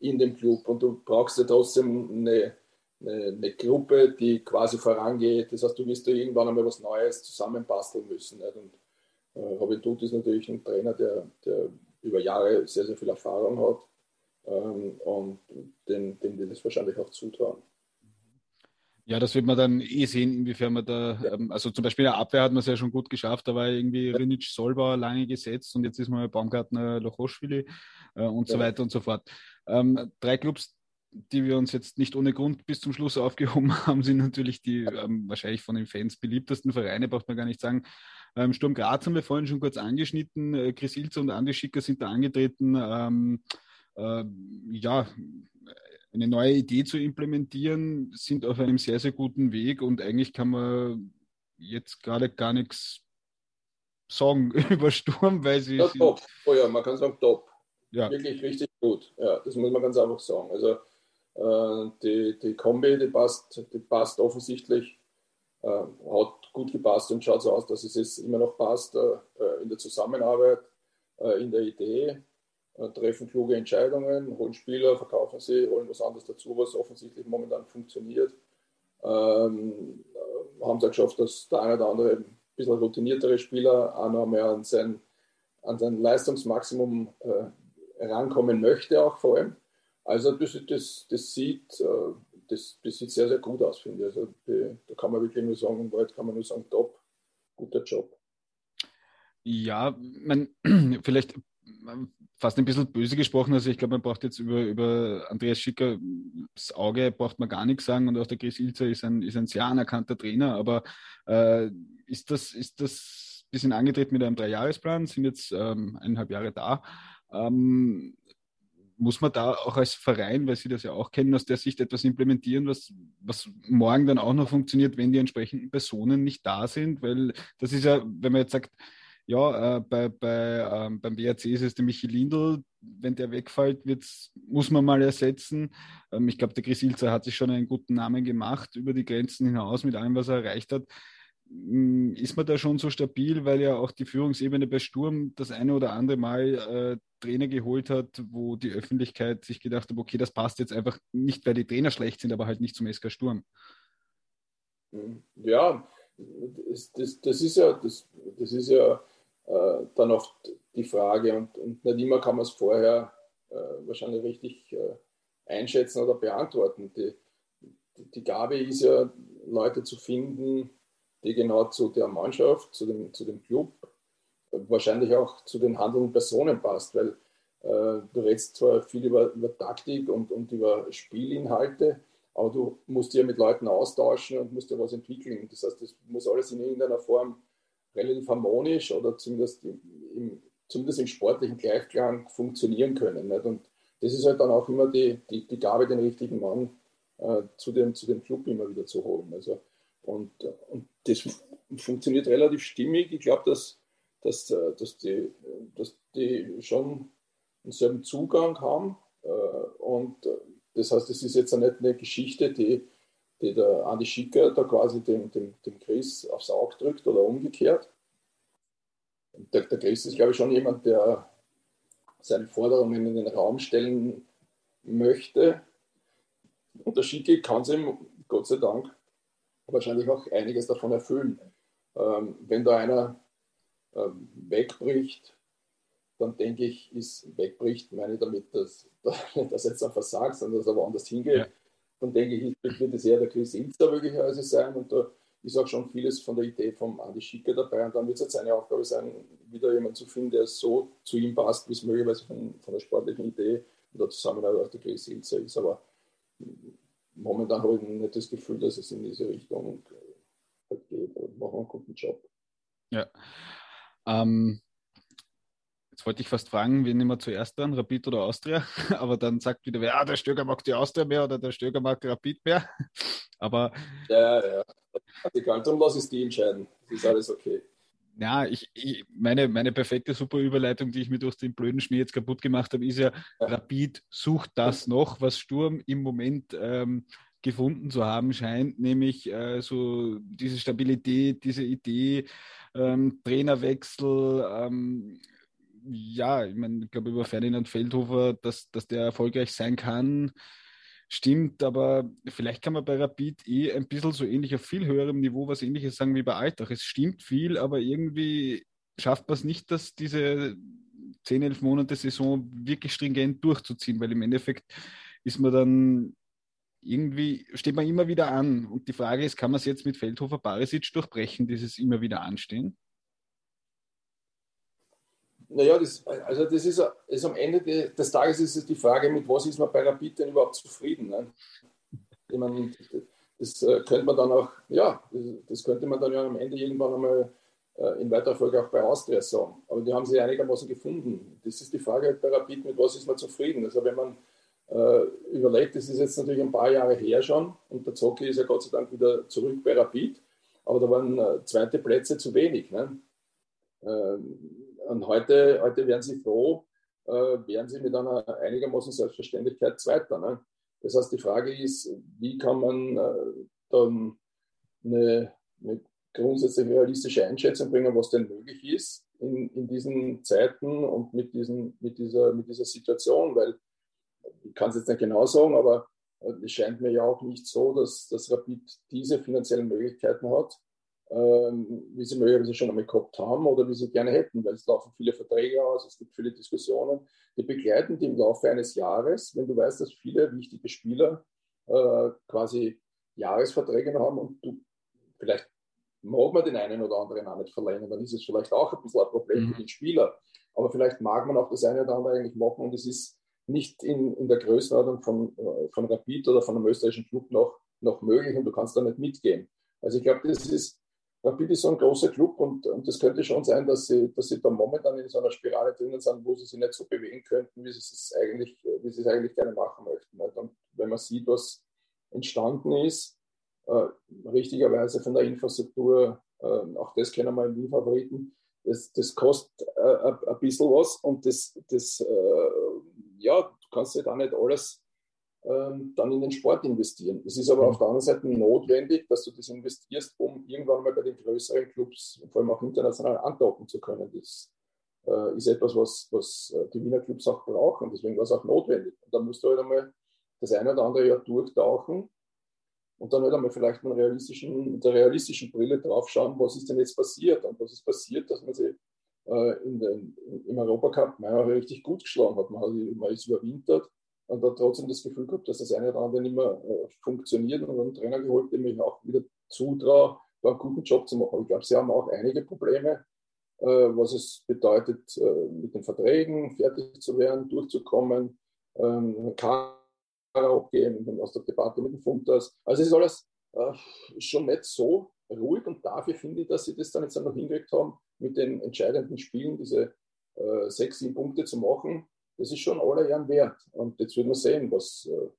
in dem Club und du brauchst ja trotzdem eine, eine, eine, Gruppe, die quasi vorangeht. Das heißt, du wirst da irgendwann einmal was Neues zusammenbasteln müssen. Nicht? Und äh, Robin Tut ist natürlich ein Trainer, der, der über Jahre sehr, sehr viel Erfahrung hat ähm, und dem, dem wir das wahrscheinlich auch zutrauen. Ja, das wird man dann eh sehen, inwiefern man da, ja. ähm, also zum Beispiel der Abwehr hat man es ja schon gut geschafft, da war irgendwie ja. Rinic Solba lange gesetzt und jetzt ist mal Baumgartner Lochoschwili äh, und ja. so weiter und so fort. Ähm, drei Clubs, die wir uns jetzt nicht ohne Grund bis zum Schluss aufgehoben haben, sind natürlich die ähm, wahrscheinlich von den Fans beliebtesten Vereine, braucht man gar nicht sagen. Ähm, Sturm Graz haben wir vorhin schon kurz angeschnitten. Äh, Chris Ilzer und Andi Schicker sind da angetreten. Ähm, äh, ja, eine neue Idee zu implementieren, sind auf einem sehr, sehr guten Weg und eigentlich kann man jetzt gerade gar nichts sagen über Sturm, weil sie. Ja, top. Oh ja, man kann sagen, top. Ja. Wirklich richtig gut. Ja, das muss man ganz einfach sagen. Also äh, die, die Kombi, die passt, die passt offensichtlich, äh, hat gut gepasst und schaut so aus, dass es jetzt immer noch passt äh, in der Zusammenarbeit, äh, in der Idee. Treffen kluge Entscheidungen, holen Spieler, verkaufen sie, holen was anderes dazu, was offensichtlich momentan funktioniert. Ähm, äh, haben es auch geschafft, dass der eine oder andere ein bisschen routiniertere Spieler auch noch mehr an sein, an sein Leistungsmaximum äh, rankommen möchte, auch vor allem. Also das, das, das, sieht, äh, das, das sieht sehr, sehr gut aus, finde ich. Also da kann man wirklich nur sagen, Wald kann man nur sagen, top, guter Job. Ja, man, vielleicht fast ein bisschen böse gesprochen. Also ich glaube, man braucht jetzt über, über Andreas Schicker das Auge braucht man gar nichts sagen und auch der Chris Ilzer ist ein, ist ein sehr anerkannter Trainer. Aber äh, ist das, ist das ein bisschen angetreten mit einem Dreijahresplan, sind jetzt ähm, eineinhalb Jahre da. Ähm, muss man da auch als Verein, weil Sie das ja auch kennen, aus der Sicht etwas implementieren, was, was morgen dann auch noch funktioniert, wenn die entsprechenden Personen nicht da sind? Weil das ist ja, wenn man jetzt sagt, ja, äh, bei, bei, ähm, beim BRC ist es der Michi Lindl. Wenn der wegfällt, muss man mal ersetzen. Ähm, ich glaube, der Chris Ilzer hat sich schon einen guten Namen gemacht über die Grenzen hinaus mit allem, was er erreicht hat. Mm, ist man da schon so stabil, weil ja auch die Führungsebene bei Sturm das eine oder andere Mal äh, Trainer geholt hat, wo die Öffentlichkeit sich gedacht hat, okay, das passt jetzt einfach nicht, weil die Trainer schlecht sind, aber halt nicht zum SK Sturm. Ja, das, das, das ist ja, das, das ist ja äh, dann oft die Frage und, und, nicht immer kann man es vorher äh, wahrscheinlich richtig äh, einschätzen oder beantworten. Die, die Gabe ist ja, Leute zu finden, die genau zu der Mannschaft, zu dem, zu dem Club, wahrscheinlich auch zu den handelnden Personen passt, weil äh, du redest zwar viel über, über Taktik und, und über Spielinhalte, aber du musst dich ja mit Leuten austauschen und musst ja was entwickeln. Das heißt, das muss alles in irgendeiner Form relativ harmonisch oder zumindest im, zumindest im sportlichen Gleichklang funktionieren können. Nicht? Und das ist halt dann auch immer die, die, die Gabe, den richtigen Mann äh, zu, dem, zu dem Club immer wieder zu holen. Also, und, und das funktioniert relativ stimmig. Ich glaube, dass, dass, äh, dass, die, dass die schon denselben Zugang haben. Äh, und äh, das heißt, es ist jetzt nicht eine Geschichte, die die der Andi Schicker da quasi dem, dem, dem Chris aufs Auge drückt oder umgekehrt. Der, der Chris ist, glaube ich, schon jemand, der seine Forderungen in den Raum stellen möchte. Und der Schicke kann es ihm, Gott sei Dank, wahrscheinlich auch einiges davon erfüllen. Ähm, wenn da einer ähm, wegbricht, dann denke ich, ist wegbricht, meine damit, dass, dass jetzt ein versagt, sondern dass er woanders hingeht. Ja dann denke ich, wird es eher der Chris Inzer möglicherweise sein und da ist auch schon vieles von der Idee vom Andi Schicker dabei und dann wird es jetzt seine Aufgabe sein, wieder jemanden zu finden, der so zu ihm passt, wie es möglicherweise von, von der sportlichen Idee und der Zusammenarbeit auch der Chris Inzer ist, aber momentan habe ich nicht das Gefühl, dass es in diese Richtung geht. Wir machen einen guten Job. Ja. Ähm, Jetzt wollte ich fast fragen, wen nehmen wir zuerst an, Rapid oder Austria? Aber dann sagt wieder wer, ah, der Stöger mag die Austria mehr oder der Stöger mag Rapid mehr. Aber. Ja, ja. Egal, darum lass es die entscheiden. Das ist alles okay. Ja, ich, ich, meine, meine perfekte super Überleitung, die ich mir durch den blöden Schmäh jetzt kaputt gemacht habe, ist ja, ja. Rapid sucht das noch, was Sturm im Moment ähm, gefunden zu haben scheint, nämlich äh, so diese Stabilität, diese Idee, ähm, Trainerwechsel, ähm, ja, ich meine, ich glaube über Ferdinand Feldhofer, dass, dass der erfolgreich sein kann, stimmt, aber vielleicht kann man bei Rapid eh ein bisschen so ähnlich auf viel höherem Niveau was ähnliches sagen wie bei Alltag. Es stimmt viel, aber irgendwie schafft man es nicht, dass diese 10, 11 Monate Saison wirklich stringent durchzuziehen, weil im Endeffekt ist man dann irgendwie, steht man immer wieder an. Und die Frage ist, kann man es jetzt mit Feldhofer Barisic durchbrechen, dieses immer wieder anstehen? Naja, das, also das ist, ist am Ende des Tages ist es die Frage, mit was ist man bei Rapid denn überhaupt zufrieden? Ne? Ich meine, das äh, könnte man dann auch, ja, das könnte man dann ja am Ende irgendwann einmal äh, in weiterer Folge auch bei Austria sagen. Aber die haben sie einigermaßen gefunden. Das ist die Frage bei Rapid, mit was ist man zufrieden? Also wenn man äh, überlegt, das ist jetzt natürlich ein paar Jahre her schon und der Zocki ist ja Gott sei Dank wieder zurück bei Rapid, aber da waren äh, zweite Plätze zu wenig. Ne? Ähm, und heute, heute wären sie froh, äh, wären sie mit einer einigermaßen Selbstverständlichkeit Zweiter. Ne? Das heißt, die Frage ist, wie kann man äh, dann eine, eine grundsätzlich realistische Einschätzung bringen, was denn möglich ist in, in diesen Zeiten und mit, diesen, mit, dieser, mit dieser Situation, weil ich kann es jetzt nicht genau sagen, aber es scheint mir ja auch nicht so, dass, dass Rapid diese finanziellen Möglichkeiten hat, wie sie möglicherweise schon einmal gehabt haben oder wie sie gerne hätten, weil es laufen viele Verträge aus, es gibt viele Diskussionen, die begleiten die im Laufe eines Jahres, wenn du weißt, dass viele wichtige Spieler äh, quasi Jahresverträge noch haben und du vielleicht mag man den einen oder anderen auch nicht verlängern, dann ist es vielleicht auch ein bisschen ein Problem mhm. für den Spieler. Aber vielleicht mag man auch das eine oder andere eigentlich machen und es ist nicht in, in der Größenordnung von, äh, von Rapid oder von einem österreichischen Club noch, noch möglich und du kannst da nicht mitgehen. Also ich glaube, das ist, Rapid ist so ein großer Club und, und das könnte schon sein, dass sie, dass sie da momentan in so einer Spirale drinnen sind, wo sie sich nicht so bewegen könnten, wie sie es eigentlich, wie sie es eigentlich gerne machen möchten. Und wenn man sieht, was entstanden ist, äh, richtigerweise von der Infrastruktur, äh, auch das kennen wir im Wien-Favoriten, das, das kostet äh, ein bisschen was und das, das äh, ja, du kannst ja da nicht alles dann in den Sport investieren. Es ist aber mhm. auf der anderen Seite notwendig, dass du das investierst, um irgendwann mal bei den größeren Clubs, vor allem auch international, andocken zu können. Das äh, ist etwas, was, was äh, die Wiener Clubs auch brauchen. Deswegen war es auch notwendig. Und da musst du halt einmal das eine oder andere Jahr durchtauchen und dann halt einmal vielleicht mit, realistischen, mit der realistischen Brille drauf schauen, was ist denn jetzt passiert und was ist passiert, dass man sich äh, in den, im Europacup meiner richtig gut geschlagen hat. Man, hat, man ist überwintert und hat trotzdem das Gefühl gehabt, dass das eine oder andere nicht mehr äh, funktioniert und einen Trainer geholt, dem ich auch wieder zutraue, da einen guten Job zu machen. Ich glaube, sie haben auch einige Probleme, äh, was es bedeutet, äh, mit den Verträgen fertig zu werden, durchzukommen, ähm, abgehen aus der Debatte mit dem Funtas. Also es ist alles äh, schon nicht so ruhig und dafür finde ich, dass sie das dann jetzt noch hingekriegt haben, mit den entscheidenden Spielen diese äh, sechs, sieben Punkte zu machen. Das ist schon aller Ehren wert. Und jetzt wird man sehen, was, äh,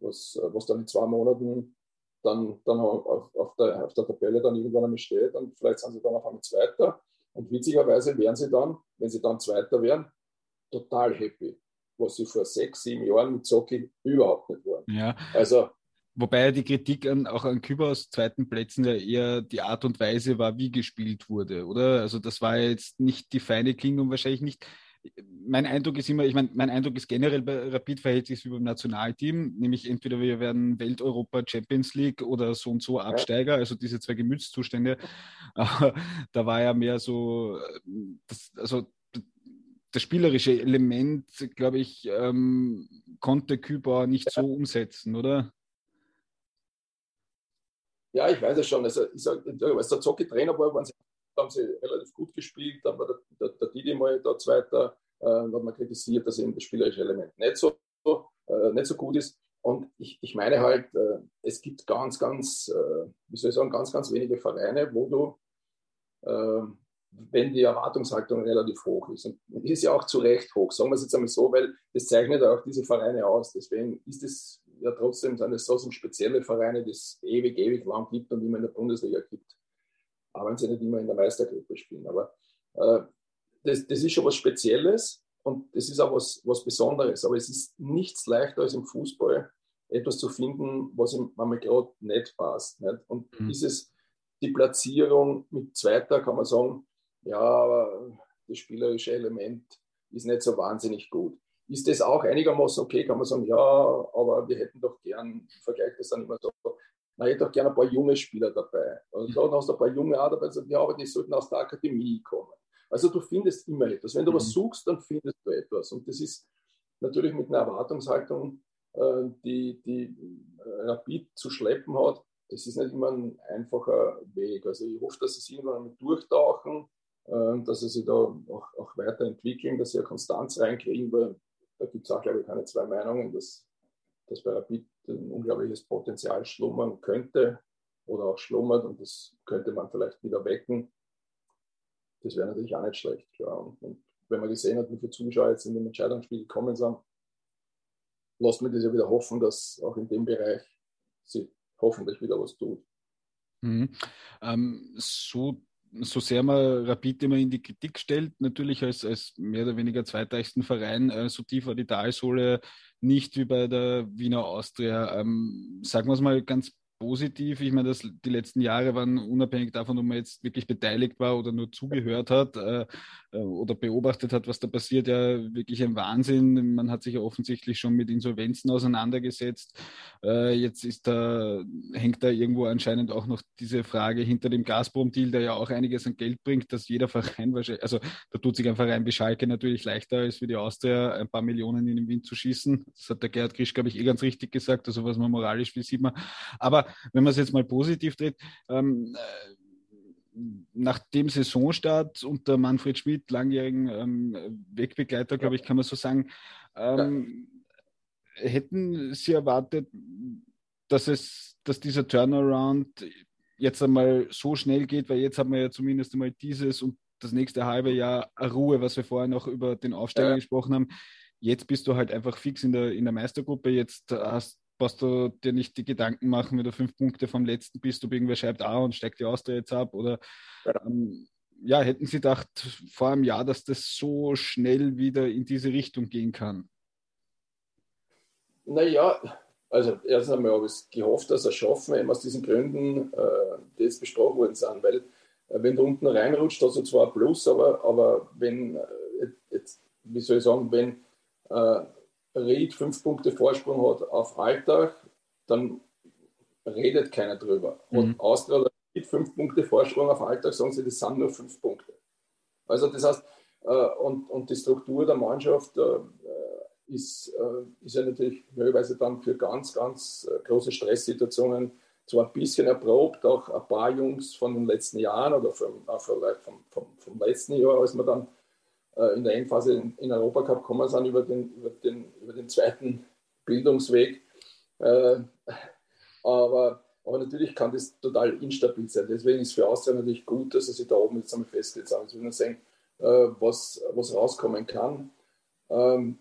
was, äh, was dann in zwei Monaten dann, dann auf, auf, der, auf der Tabelle dann irgendwann einmal steht. Und vielleicht sind sie dann auf einmal Zweiter. Und witzigerweise wären sie dann, wenn sie dann Zweiter wären, total happy was sie vor sechs, sieben Jahren mit Zocki überhaupt nicht waren. Ja. Also Wobei die Kritik an, auch an Kübers zweiten Plätzen ja eher die Art und Weise war, wie gespielt wurde, oder? Also das war jetzt nicht die feine Klingung, wahrscheinlich nicht. Mein Eindruck ist immer, ich meine, mein Eindruck ist generell bei Rapid verhält sich wie beim Nationalteam, nämlich entweder wir werden Welt, Europa, Champions League oder so und so Absteiger, also diese zwei Gemütszustände. Aber da war ja mehr so, das, also das spielerische Element, glaube ich, ähm, konnte Kübauer nicht so umsetzen, oder? Ja, ich weiß es schon. Also, ich sage, als der Zocki Trainer war, waren sie, haben sie relativ gut gespielt. War der, der, der Didi mal da Zweiter. Äh, hat man kritisiert, dass eben das spielerische Element nicht so, äh, nicht so gut ist. Und ich, ich meine halt, äh, es gibt ganz, ganz, äh, wie soll ich sagen, ganz, ganz wenige Vereine, wo du ähm, wenn die Erwartungshaltung relativ hoch ist. Und die ist ja auch zu Recht hoch, sagen wir es jetzt einmal so, weil das zeichnet auch diese Vereine aus. Deswegen ist es ja trotzdem, sind es so spezielle Vereine, die es ewig, ewig lang gibt und immer in der Bundesliga gibt. Aber wenn sie nicht immer in der Meistergruppe spielen. Aber äh, das, das ist schon was Spezielles und das ist auch was, was Besonderes. Aber es ist nichts leichter als im Fußball etwas zu finden, was ihm manchmal gerade nicht passt. Nicht? Und mhm. dieses die Platzierung mit Zweiter kann man sagen, ja, aber das spielerische Element ist nicht so wahnsinnig gut. Ist das auch einigermaßen okay? Kann man sagen, ja, aber wir hätten doch gern, vergleicht das dann immer so, man hätte doch gerne ein paar junge Spieler dabei. Und dann hast du ein paar junge auch dabei, sagen, ja, aber die sollten aus der Akademie kommen. Also du findest immer etwas. Wenn du mhm. was suchst, dann findest du etwas. Und das ist natürlich mit einer Erwartungshaltung, äh, die, die äh, Rapid zu schleppen hat, das ist nicht immer ein einfacher Weg. Also ich hoffe, dass sie irgendwann durchtauchen, äh, dass sie sich da auch, auch weiterentwickeln, dass sie eine Konstanz reinkriegen, weil da gibt es auch, glaube ich, keine zwei Meinungen, dass, dass bei Rapid ein unglaubliches Potenzial schlummern könnte oder auch schlummert und das könnte man vielleicht wieder wecken. Das wäre natürlich auch nicht schlecht, klar. Und, und wenn man gesehen hat, wie viele Zuschauer jetzt in dem Entscheidungsspiel gekommen sind, lässt mir das ja wieder hoffen, dass auch in dem Bereich sie hoffentlich wieder was tut. Mhm. Ähm, so so sehr man Rapid immer in die Kritik stellt, natürlich als, als mehr oder weniger zweitreichsten Verein, äh, so tief war die Talsohle nicht wie bei der Wiener Austria. Ähm, sagen wir es mal ganz positiv. Ich meine, dass die letzten Jahre waren unabhängig davon, ob man jetzt wirklich beteiligt war oder nur zugehört hat äh, äh, oder beobachtet hat, was da passiert, ja wirklich ein Wahnsinn. Man hat sich ja offensichtlich schon mit Insolvenzen auseinandergesetzt. Äh, jetzt ist da, hängt da irgendwo anscheinend auch noch diese Frage hinter dem Gazprom-Deal, der ja auch einiges an Geld bringt, dass jeder Verein wahrscheinlich, also da tut sich ein Verein wie Schalke natürlich leichter als für die Austria ein paar Millionen in den Wind zu schießen. Das hat der Gerhard Krisch, glaube ich, eh ganz richtig gesagt, also was man moralisch will, sieht man. Aber wenn man es jetzt mal positiv dreht, ähm, äh, nach dem Saisonstart unter Manfred Schmidt, langjährigen ähm, Wegbegleiter, glaube ich, kann man so sagen, ähm, ja. hätten Sie erwartet, dass es, dass dieser Turnaround jetzt einmal so schnell geht, weil jetzt haben wir ja zumindest einmal dieses und das nächste halbe Jahr Ruhe, was wir vorher noch über den Aufsteiger ja. gesprochen haben. Jetzt bist du halt einfach fix in der, in der Meistergruppe. Jetzt hast brauchst du dir nicht die Gedanken machen, wenn du fünf Punkte vom letzten bist, ob irgendwer schreibt, ah, und steigt die Austria jetzt ab oder ähm, ja, hätten Sie gedacht vor einem Jahr, dass das so schnell wieder in diese Richtung gehen kann? Naja, also erst einmal habe ich gehofft, dass er schaffen, eben aus diesen Gründen, äh, die jetzt besprochen worden sind, weil äh, wenn du unten reinrutscht, hast du zwar Plus, aber, aber wenn, äh, jetzt, wie soll ich sagen, wenn äh, Ried fünf Punkte Vorsprung hat auf Alltag, dann redet keiner drüber. Mhm. Und Austria Ried fünf Punkte Vorsprung auf Alltag, sagen sie, das sind nur fünf Punkte. Also das heißt, äh, und, und die Struktur der Mannschaft äh, ist, äh, ist ja natürlich möglicherweise dann für ganz, ganz große Stresssituationen zwar ein bisschen erprobt, auch ein paar Jungs von den letzten Jahren oder vom, vielleicht vom, vom, vom letzten Jahr, als man dann äh, in der Endphase in Europa Cup kommen sind über den, über den, über den zweiten Bildungsweg. Äh, aber, aber natürlich kann das total instabil sein. Deswegen ist für Austria natürlich gut, dass er sich da oben jetzt einmal festgelegt hat. Jetzt will nur sehen, äh, was, was rauskommen kann. Ähm,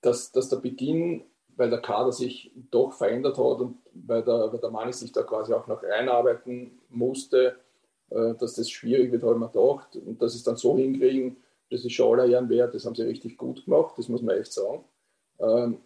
dass, dass der Beginn, weil der Kader sich doch verändert hat und weil der, weil der Mann sich da quasi auch noch reinarbeiten musste, dass das schwierig wird, habe ich mir gedacht. Und dass sie es dann so hinkriegen, das ist schon aller Ehren wert, das haben sie richtig gut gemacht, das muss man echt sagen. Ähm,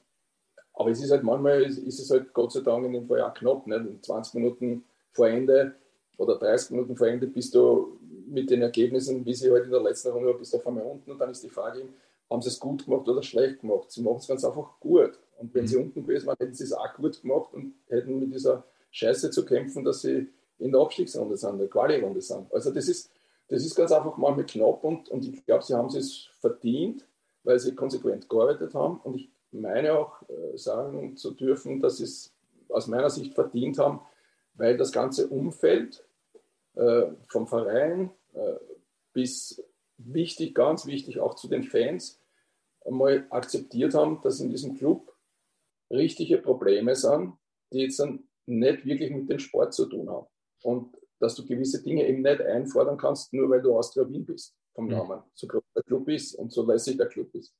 aber es ist halt manchmal, ist, ist, es halt Gott sei Dank in dem Fall auch knapp. Nicht? 20 Minuten vor Ende oder 30 Minuten vor Ende bist du mit den Ergebnissen, wie sie halt in der letzten Runde war, bist du auf einmal unten und dann ist die Frage, haben sie es gut gemacht oder schlecht gemacht? Sie machen es ganz einfach gut. Und wenn mhm. sie unten gewesen wären, hätten sie es auch gut gemacht und hätten mit dieser Scheiße zu kämpfen, dass sie in der Abstiegsrunde sind, in der Quali-Runde sind. Also das ist, das ist ganz einfach manchmal knapp und, und ich glaube, sie haben es verdient, weil sie konsequent gearbeitet haben. Und ich meine auch äh, sagen zu dürfen, dass sie es aus meiner Sicht verdient haben, weil das ganze Umfeld äh, vom Verein äh, bis wichtig, ganz wichtig auch zu den Fans, einmal akzeptiert haben, dass in diesem Club richtige Probleme sind, die jetzt dann nicht wirklich mit dem Sport zu tun haben. Und dass du gewisse Dinge eben nicht einfordern kannst, nur weil du Austria Wien bist, vom Namen. So groß der Club ist und so lässig der Club ist.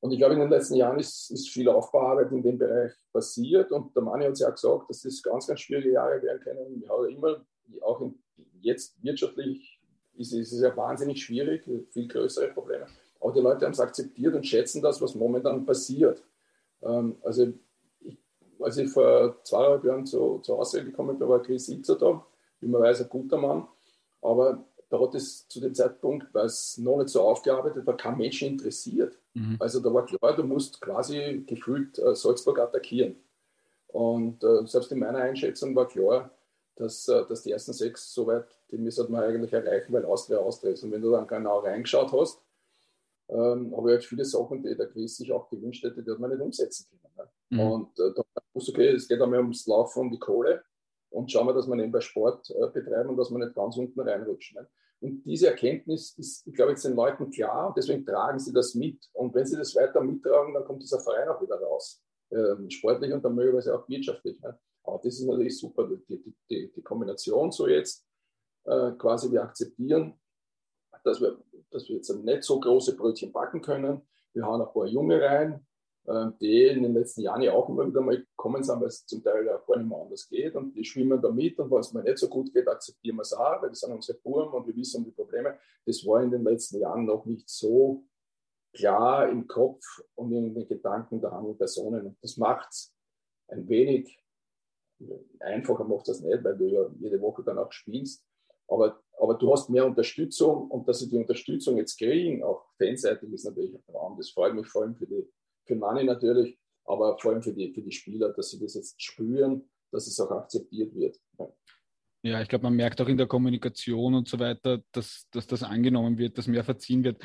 Und ich glaube, in den letzten Jahren ist, ist viel Aufbauarbeit in dem Bereich passiert. Und der Mani hat es ja auch gesagt, dass das ganz, ganz schwierige Jahre werden können. Ja, immer, auch in, jetzt wirtschaftlich ist, ist es ja wahnsinnig schwierig, viel größere Probleme. Aber die Leute haben es akzeptiert und schätzen das, was momentan passiert. Ähm, also als ich vor zweieinhalb Jahren zu, zur Aussage gekommen bin, war Chris Itzer da, wie man weiß, ein guter Mann. Aber da hat es zu dem Zeitpunkt, weil es noch nicht so aufgearbeitet war, kein Mensch interessiert. Mhm. Also da war klar, du musst quasi gefühlt äh, Salzburg attackieren. Und äh, selbst in meiner Einschätzung war klar, dass, äh, dass die ersten sechs soweit, die müssen wir eigentlich erreichen, weil Austria Austria ist. Und wenn du dann genau reingeschaut hast, ähm, habe ich halt viele Sachen, die der Chris sich auch gewünscht hätte, die hat man nicht umsetzen können. Ne? Mhm. Und äh, da wusste okay, es geht einmal ums Laufen und die Kohle und schauen wir, dass wir nebenbei Sport äh, betreiben und dass wir nicht ganz unten reinrutschen. Ne? Und diese Erkenntnis ist, ich glaube, jetzt den Leuten klar und deswegen tragen sie das mit. Und wenn sie das weiter mittragen, dann kommt dieser Verein auch wieder raus. Ähm, sportlich und dann möglicherweise auch wirtschaftlich. Ne? Aber das ist natürlich super, die, die, die Kombination so jetzt äh, quasi wir akzeptieren, dass wir, dass wir jetzt nicht so große Brötchen backen können. Wir haben ein paar Junge rein, die in den letzten Jahren ja auch immer wieder mal gekommen sind, weil es zum Teil ja gar nicht mehr anders geht und die schwimmen da mit und wenn es mir nicht so gut geht, akzeptieren wir es auch, weil das sind unsere Burm und wir wissen um die Probleme. Das war in den letzten Jahren noch nicht so klar im Kopf und in den Gedanken der anderen Personen. Und das macht es ein wenig einfacher, macht das nicht, weil du ja jede Woche dann auch spielst. Aber, aber du hast mehr Unterstützung und dass sie die Unterstützung jetzt kriegen, auch fanseitig, ist natürlich ein Traum. Das freut mich vor allem für die für Mani natürlich, aber vor allem für die, für die Spieler, dass sie das jetzt spüren, dass es auch akzeptiert wird. Ja. Ja, ich glaube, man merkt auch in der Kommunikation und so weiter, dass, dass das angenommen wird, dass mehr verziehen wird.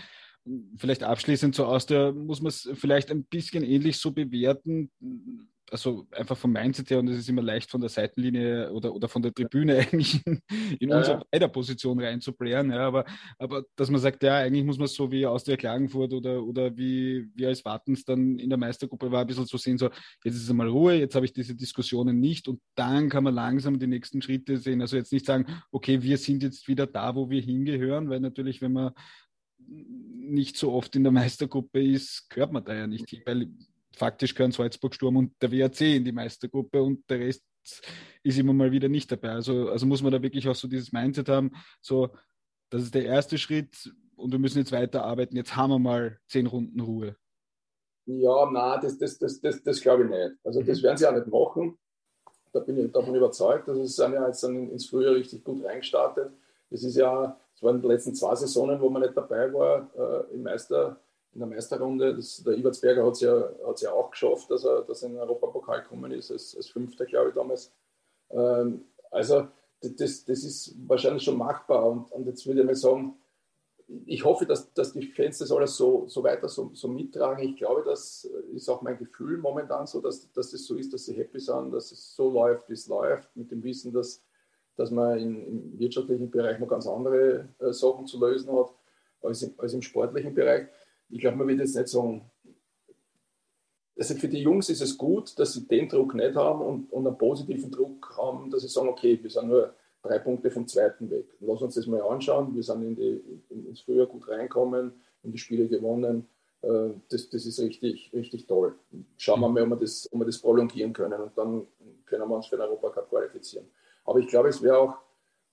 Vielleicht abschließend so aus der, muss man es vielleicht ein bisschen ähnlich so bewerten, also einfach vom Mindset her, und es ist immer leicht von der Seitenlinie oder, oder von der Tribüne eigentlich in, in ja, unsere ja. Position reinzublären, ja, aber, aber dass man sagt, ja, eigentlich muss man es so wie aus der Klagenfurt oder, oder wie wir als Wartens dann in der Meistergruppe war, ein bisschen so sehen, so, jetzt ist es mal Ruhe, jetzt habe ich diese Diskussionen nicht und dann kann man langsam die nächsten Schritte sehen. Also jetzt nicht sagen, okay, wir sind jetzt wieder da, wo wir hingehören, weil natürlich, wenn man nicht so oft in der Meistergruppe ist, gehört man da ja nicht hin, weil faktisch gehören Salzburg Sturm und der WRC in die Meistergruppe und der Rest ist immer mal wieder nicht dabei. Also, also muss man da wirklich auch so dieses Mindset haben, so, das ist der erste Schritt und wir müssen jetzt weiterarbeiten. Jetzt haben wir mal zehn Runden Ruhe. Ja, nein, das, das, das, das, das glaube ich nicht. Also das mhm. werden sie auch nicht machen. Da bin ich davon überzeugt. Also sie sind ja jetzt dann ins Frühjahr richtig gut reingestartet. Das ist ja, es waren die letzten zwei Saisonen, wo man nicht dabei war äh, im Meister in der Meisterrunde. Das, der Ibertsberger hat es ja, ja auch geschafft, dass er, dass er in den Europapokal gekommen ist, als, als Fünfter, glaube ich, damals. Ähm, also das, das ist wahrscheinlich schon machbar. Und, und jetzt würde ich mal sagen, ich hoffe, dass, dass die Fans das alles so, so weiter so, so mittragen. Ich glaube, das ist auch mein Gefühl momentan so, dass, dass das so ist, dass sie happy sind, dass es so läuft, wie es läuft, mit dem Wissen, dass, dass man in, im wirtschaftlichen Bereich noch ganz andere äh, Sachen zu lösen hat als im, als im sportlichen Bereich ich glaube, man wird jetzt nicht sagen, also für die Jungs ist es gut, dass sie den Druck nicht haben und, und einen positiven Druck haben, dass sie sagen, okay, wir sind nur drei Punkte vom zweiten weg. Lass uns das mal anschauen. Wir sind in die, in, ins Frühjahr gut reinkommen, in die Spiele gewonnen. Äh, das, das ist richtig, richtig toll. Schauen wir mal, ob wir, das, ob wir das prolongieren können und dann können wir uns für den Europacup qualifizieren. Aber ich glaube, es wäre auch,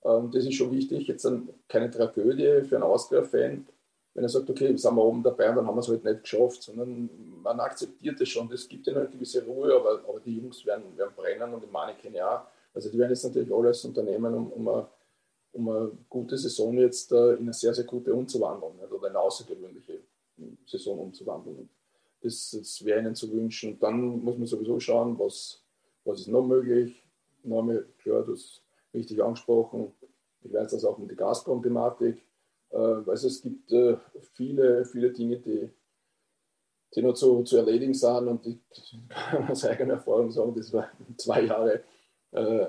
ähm, das ist schon wichtig, jetzt keine Tragödie für einen Austria-Fan, wenn er sagt, okay, sind wir oben dabei, dann haben wir es halt nicht geschafft, sondern man akzeptiert es schon. Das gibt ihnen eine gewisse Ruhe, aber, aber die Jungs werden, werden brennen und die Mannequin ja. Also die werden jetzt natürlich alles unternehmen, um, um, eine, um eine gute Saison jetzt uh, in eine sehr, sehr gute umzuwandeln oder eine außergewöhnliche Saison umzuwandeln. Das, das wäre ihnen zu wünschen. Und dann muss man sowieso schauen, was, was ist noch möglich. Name, du hast richtig angesprochen. Ich weiß das auch mit der Gazprom-Thematik äh, also es gibt äh, viele, viele Dinge, die, die noch zu, zu erledigen sind und ich kann aus eigener Erfahrung sagen, das war zwei Jahre äh,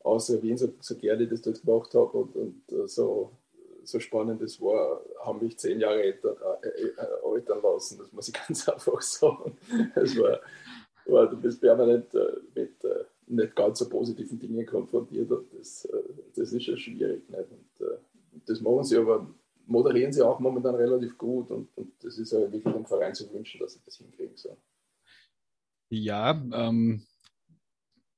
außer Wien, so, so gerne ich das dort gemacht habe und, und äh, so, so spannend das war, haben mich zehn Jahre älter, äh, äh, altern lassen, das muss ich ganz einfach sagen. Es war, war du bist permanent mit nicht ganz so positiven Dingen konfrontiert und das, das ist ja schwierig. Nicht? Und, das machen sie aber, moderieren sie auch momentan relativ gut und, und das ist ja wirklich dem Verein zu wünschen, dass sie das hinkriegen. So. Ja, ähm,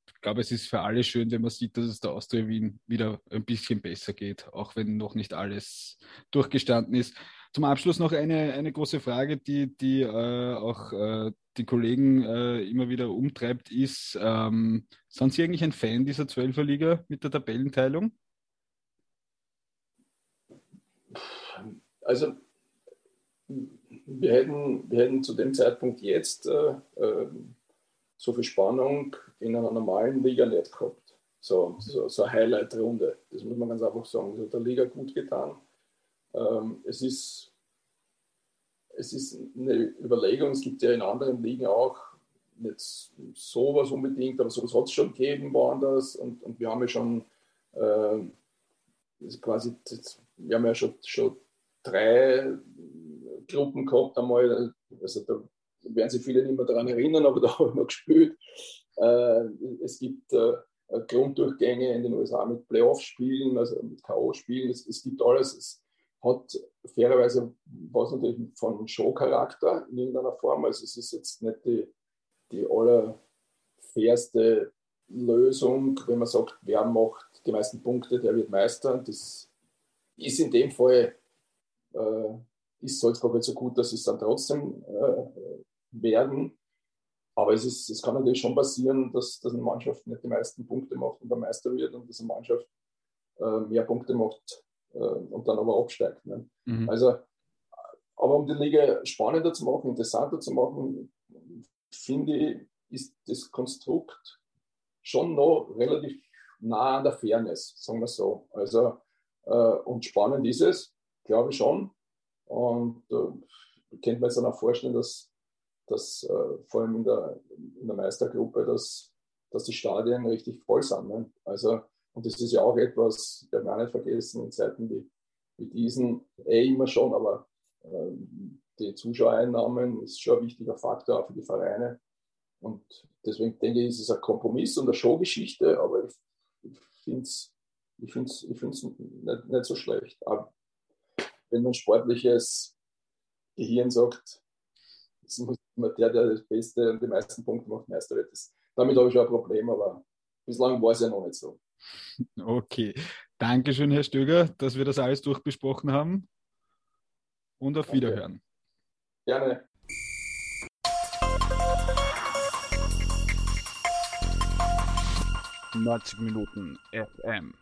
ich glaube, es ist für alle schön, wenn man sieht, dass es der Austria Wien wieder ein bisschen besser geht, auch wenn noch nicht alles durchgestanden ist. Zum Abschluss noch eine, eine große Frage, die, die äh, auch äh, die Kollegen äh, immer wieder umtreibt, ist, ähm, sind Sie eigentlich ein Fan dieser Zwölferliga mit der Tabellenteilung? also wir hätten, wir hätten zu dem Zeitpunkt jetzt äh, äh, so viel Spannung in einer normalen Liga nicht gehabt. So, so, so eine Highlight-Runde. Das muss man ganz einfach sagen. Das hat der Liga gut getan. Ähm, es, ist, es ist eine Überlegung, es gibt ja in anderen Ligen auch nicht sowas unbedingt, aber sowas hat es schon gegeben woanders. Und, und wir haben ja schon äh, quasi, wir haben ja schon, schon drei Gruppen gehabt einmal. Also da werden sich viele nicht mehr daran erinnern, aber da habe ich noch gespielt. Äh, es gibt äh, Grunddurchgänge in den USA mit Playoff-Spielen, also mit K.O.-Spielen. Es, es, gibt alles. Es hat fairerweise was natürlich von Show-Charakter in irgendeiner Form. Also es ist jetzt nicht die, die allerfairste Lösung, wenn man sagt, wer macht die meisten Punkte, der wird Meister. Das ist in dem Fall äh, ist Salzburg halt so gut, dass es dann trotzdem äh, werden. Aber es, ist, es kann natürlich schon passieren, dass, dass eine Mannschaft nicht die meisten Punkte macht und der Meister wird und dass eine Mannschaft äh, mehr Punkte macht äh, und dann aber absteigt. Ne? Mhm. Also, aber um die Liga spannender zu machen, interessanter zu machen, finde ich, ist das Konstrukt schon noch relativ nah an der Fairness, sagen wir so. Also, äh, und spannend ist es, glaube ich schon. Und äh, könnte man dann auch vorstellen, dass, dass äh, vor allem in der, in der Meistergruppe, dass, dass die Stadien richtig voll sind. Ne? Also, und das ist ja auch etwas, der man auch nicht vergessen, in Zeiten wie, wie diesen, eh immer schon, aber äh, die Zuschauereinnahmen ist schon ein wichtiger Faktor auch für die Vereine. Und deswegen denke ich, ist es ein Kompromiss und eine Showgeschichte, aber ich, finde es ich find's, ich find's nicht, nicht so schlecht. Aber wenn man sportliches Gehirn sagt, es muss immer der, der das Beste und die meisten Punkte macht, Meister wird. Das, damit habe ich schon ein Problem, aber bislang war es ja noch nicht so. Okay. Dankeschön, Herr Stöger, dass wir das alles durchbesprochen haben. Und auf Wiederhören. Gerne. Neunzig Minuten FM.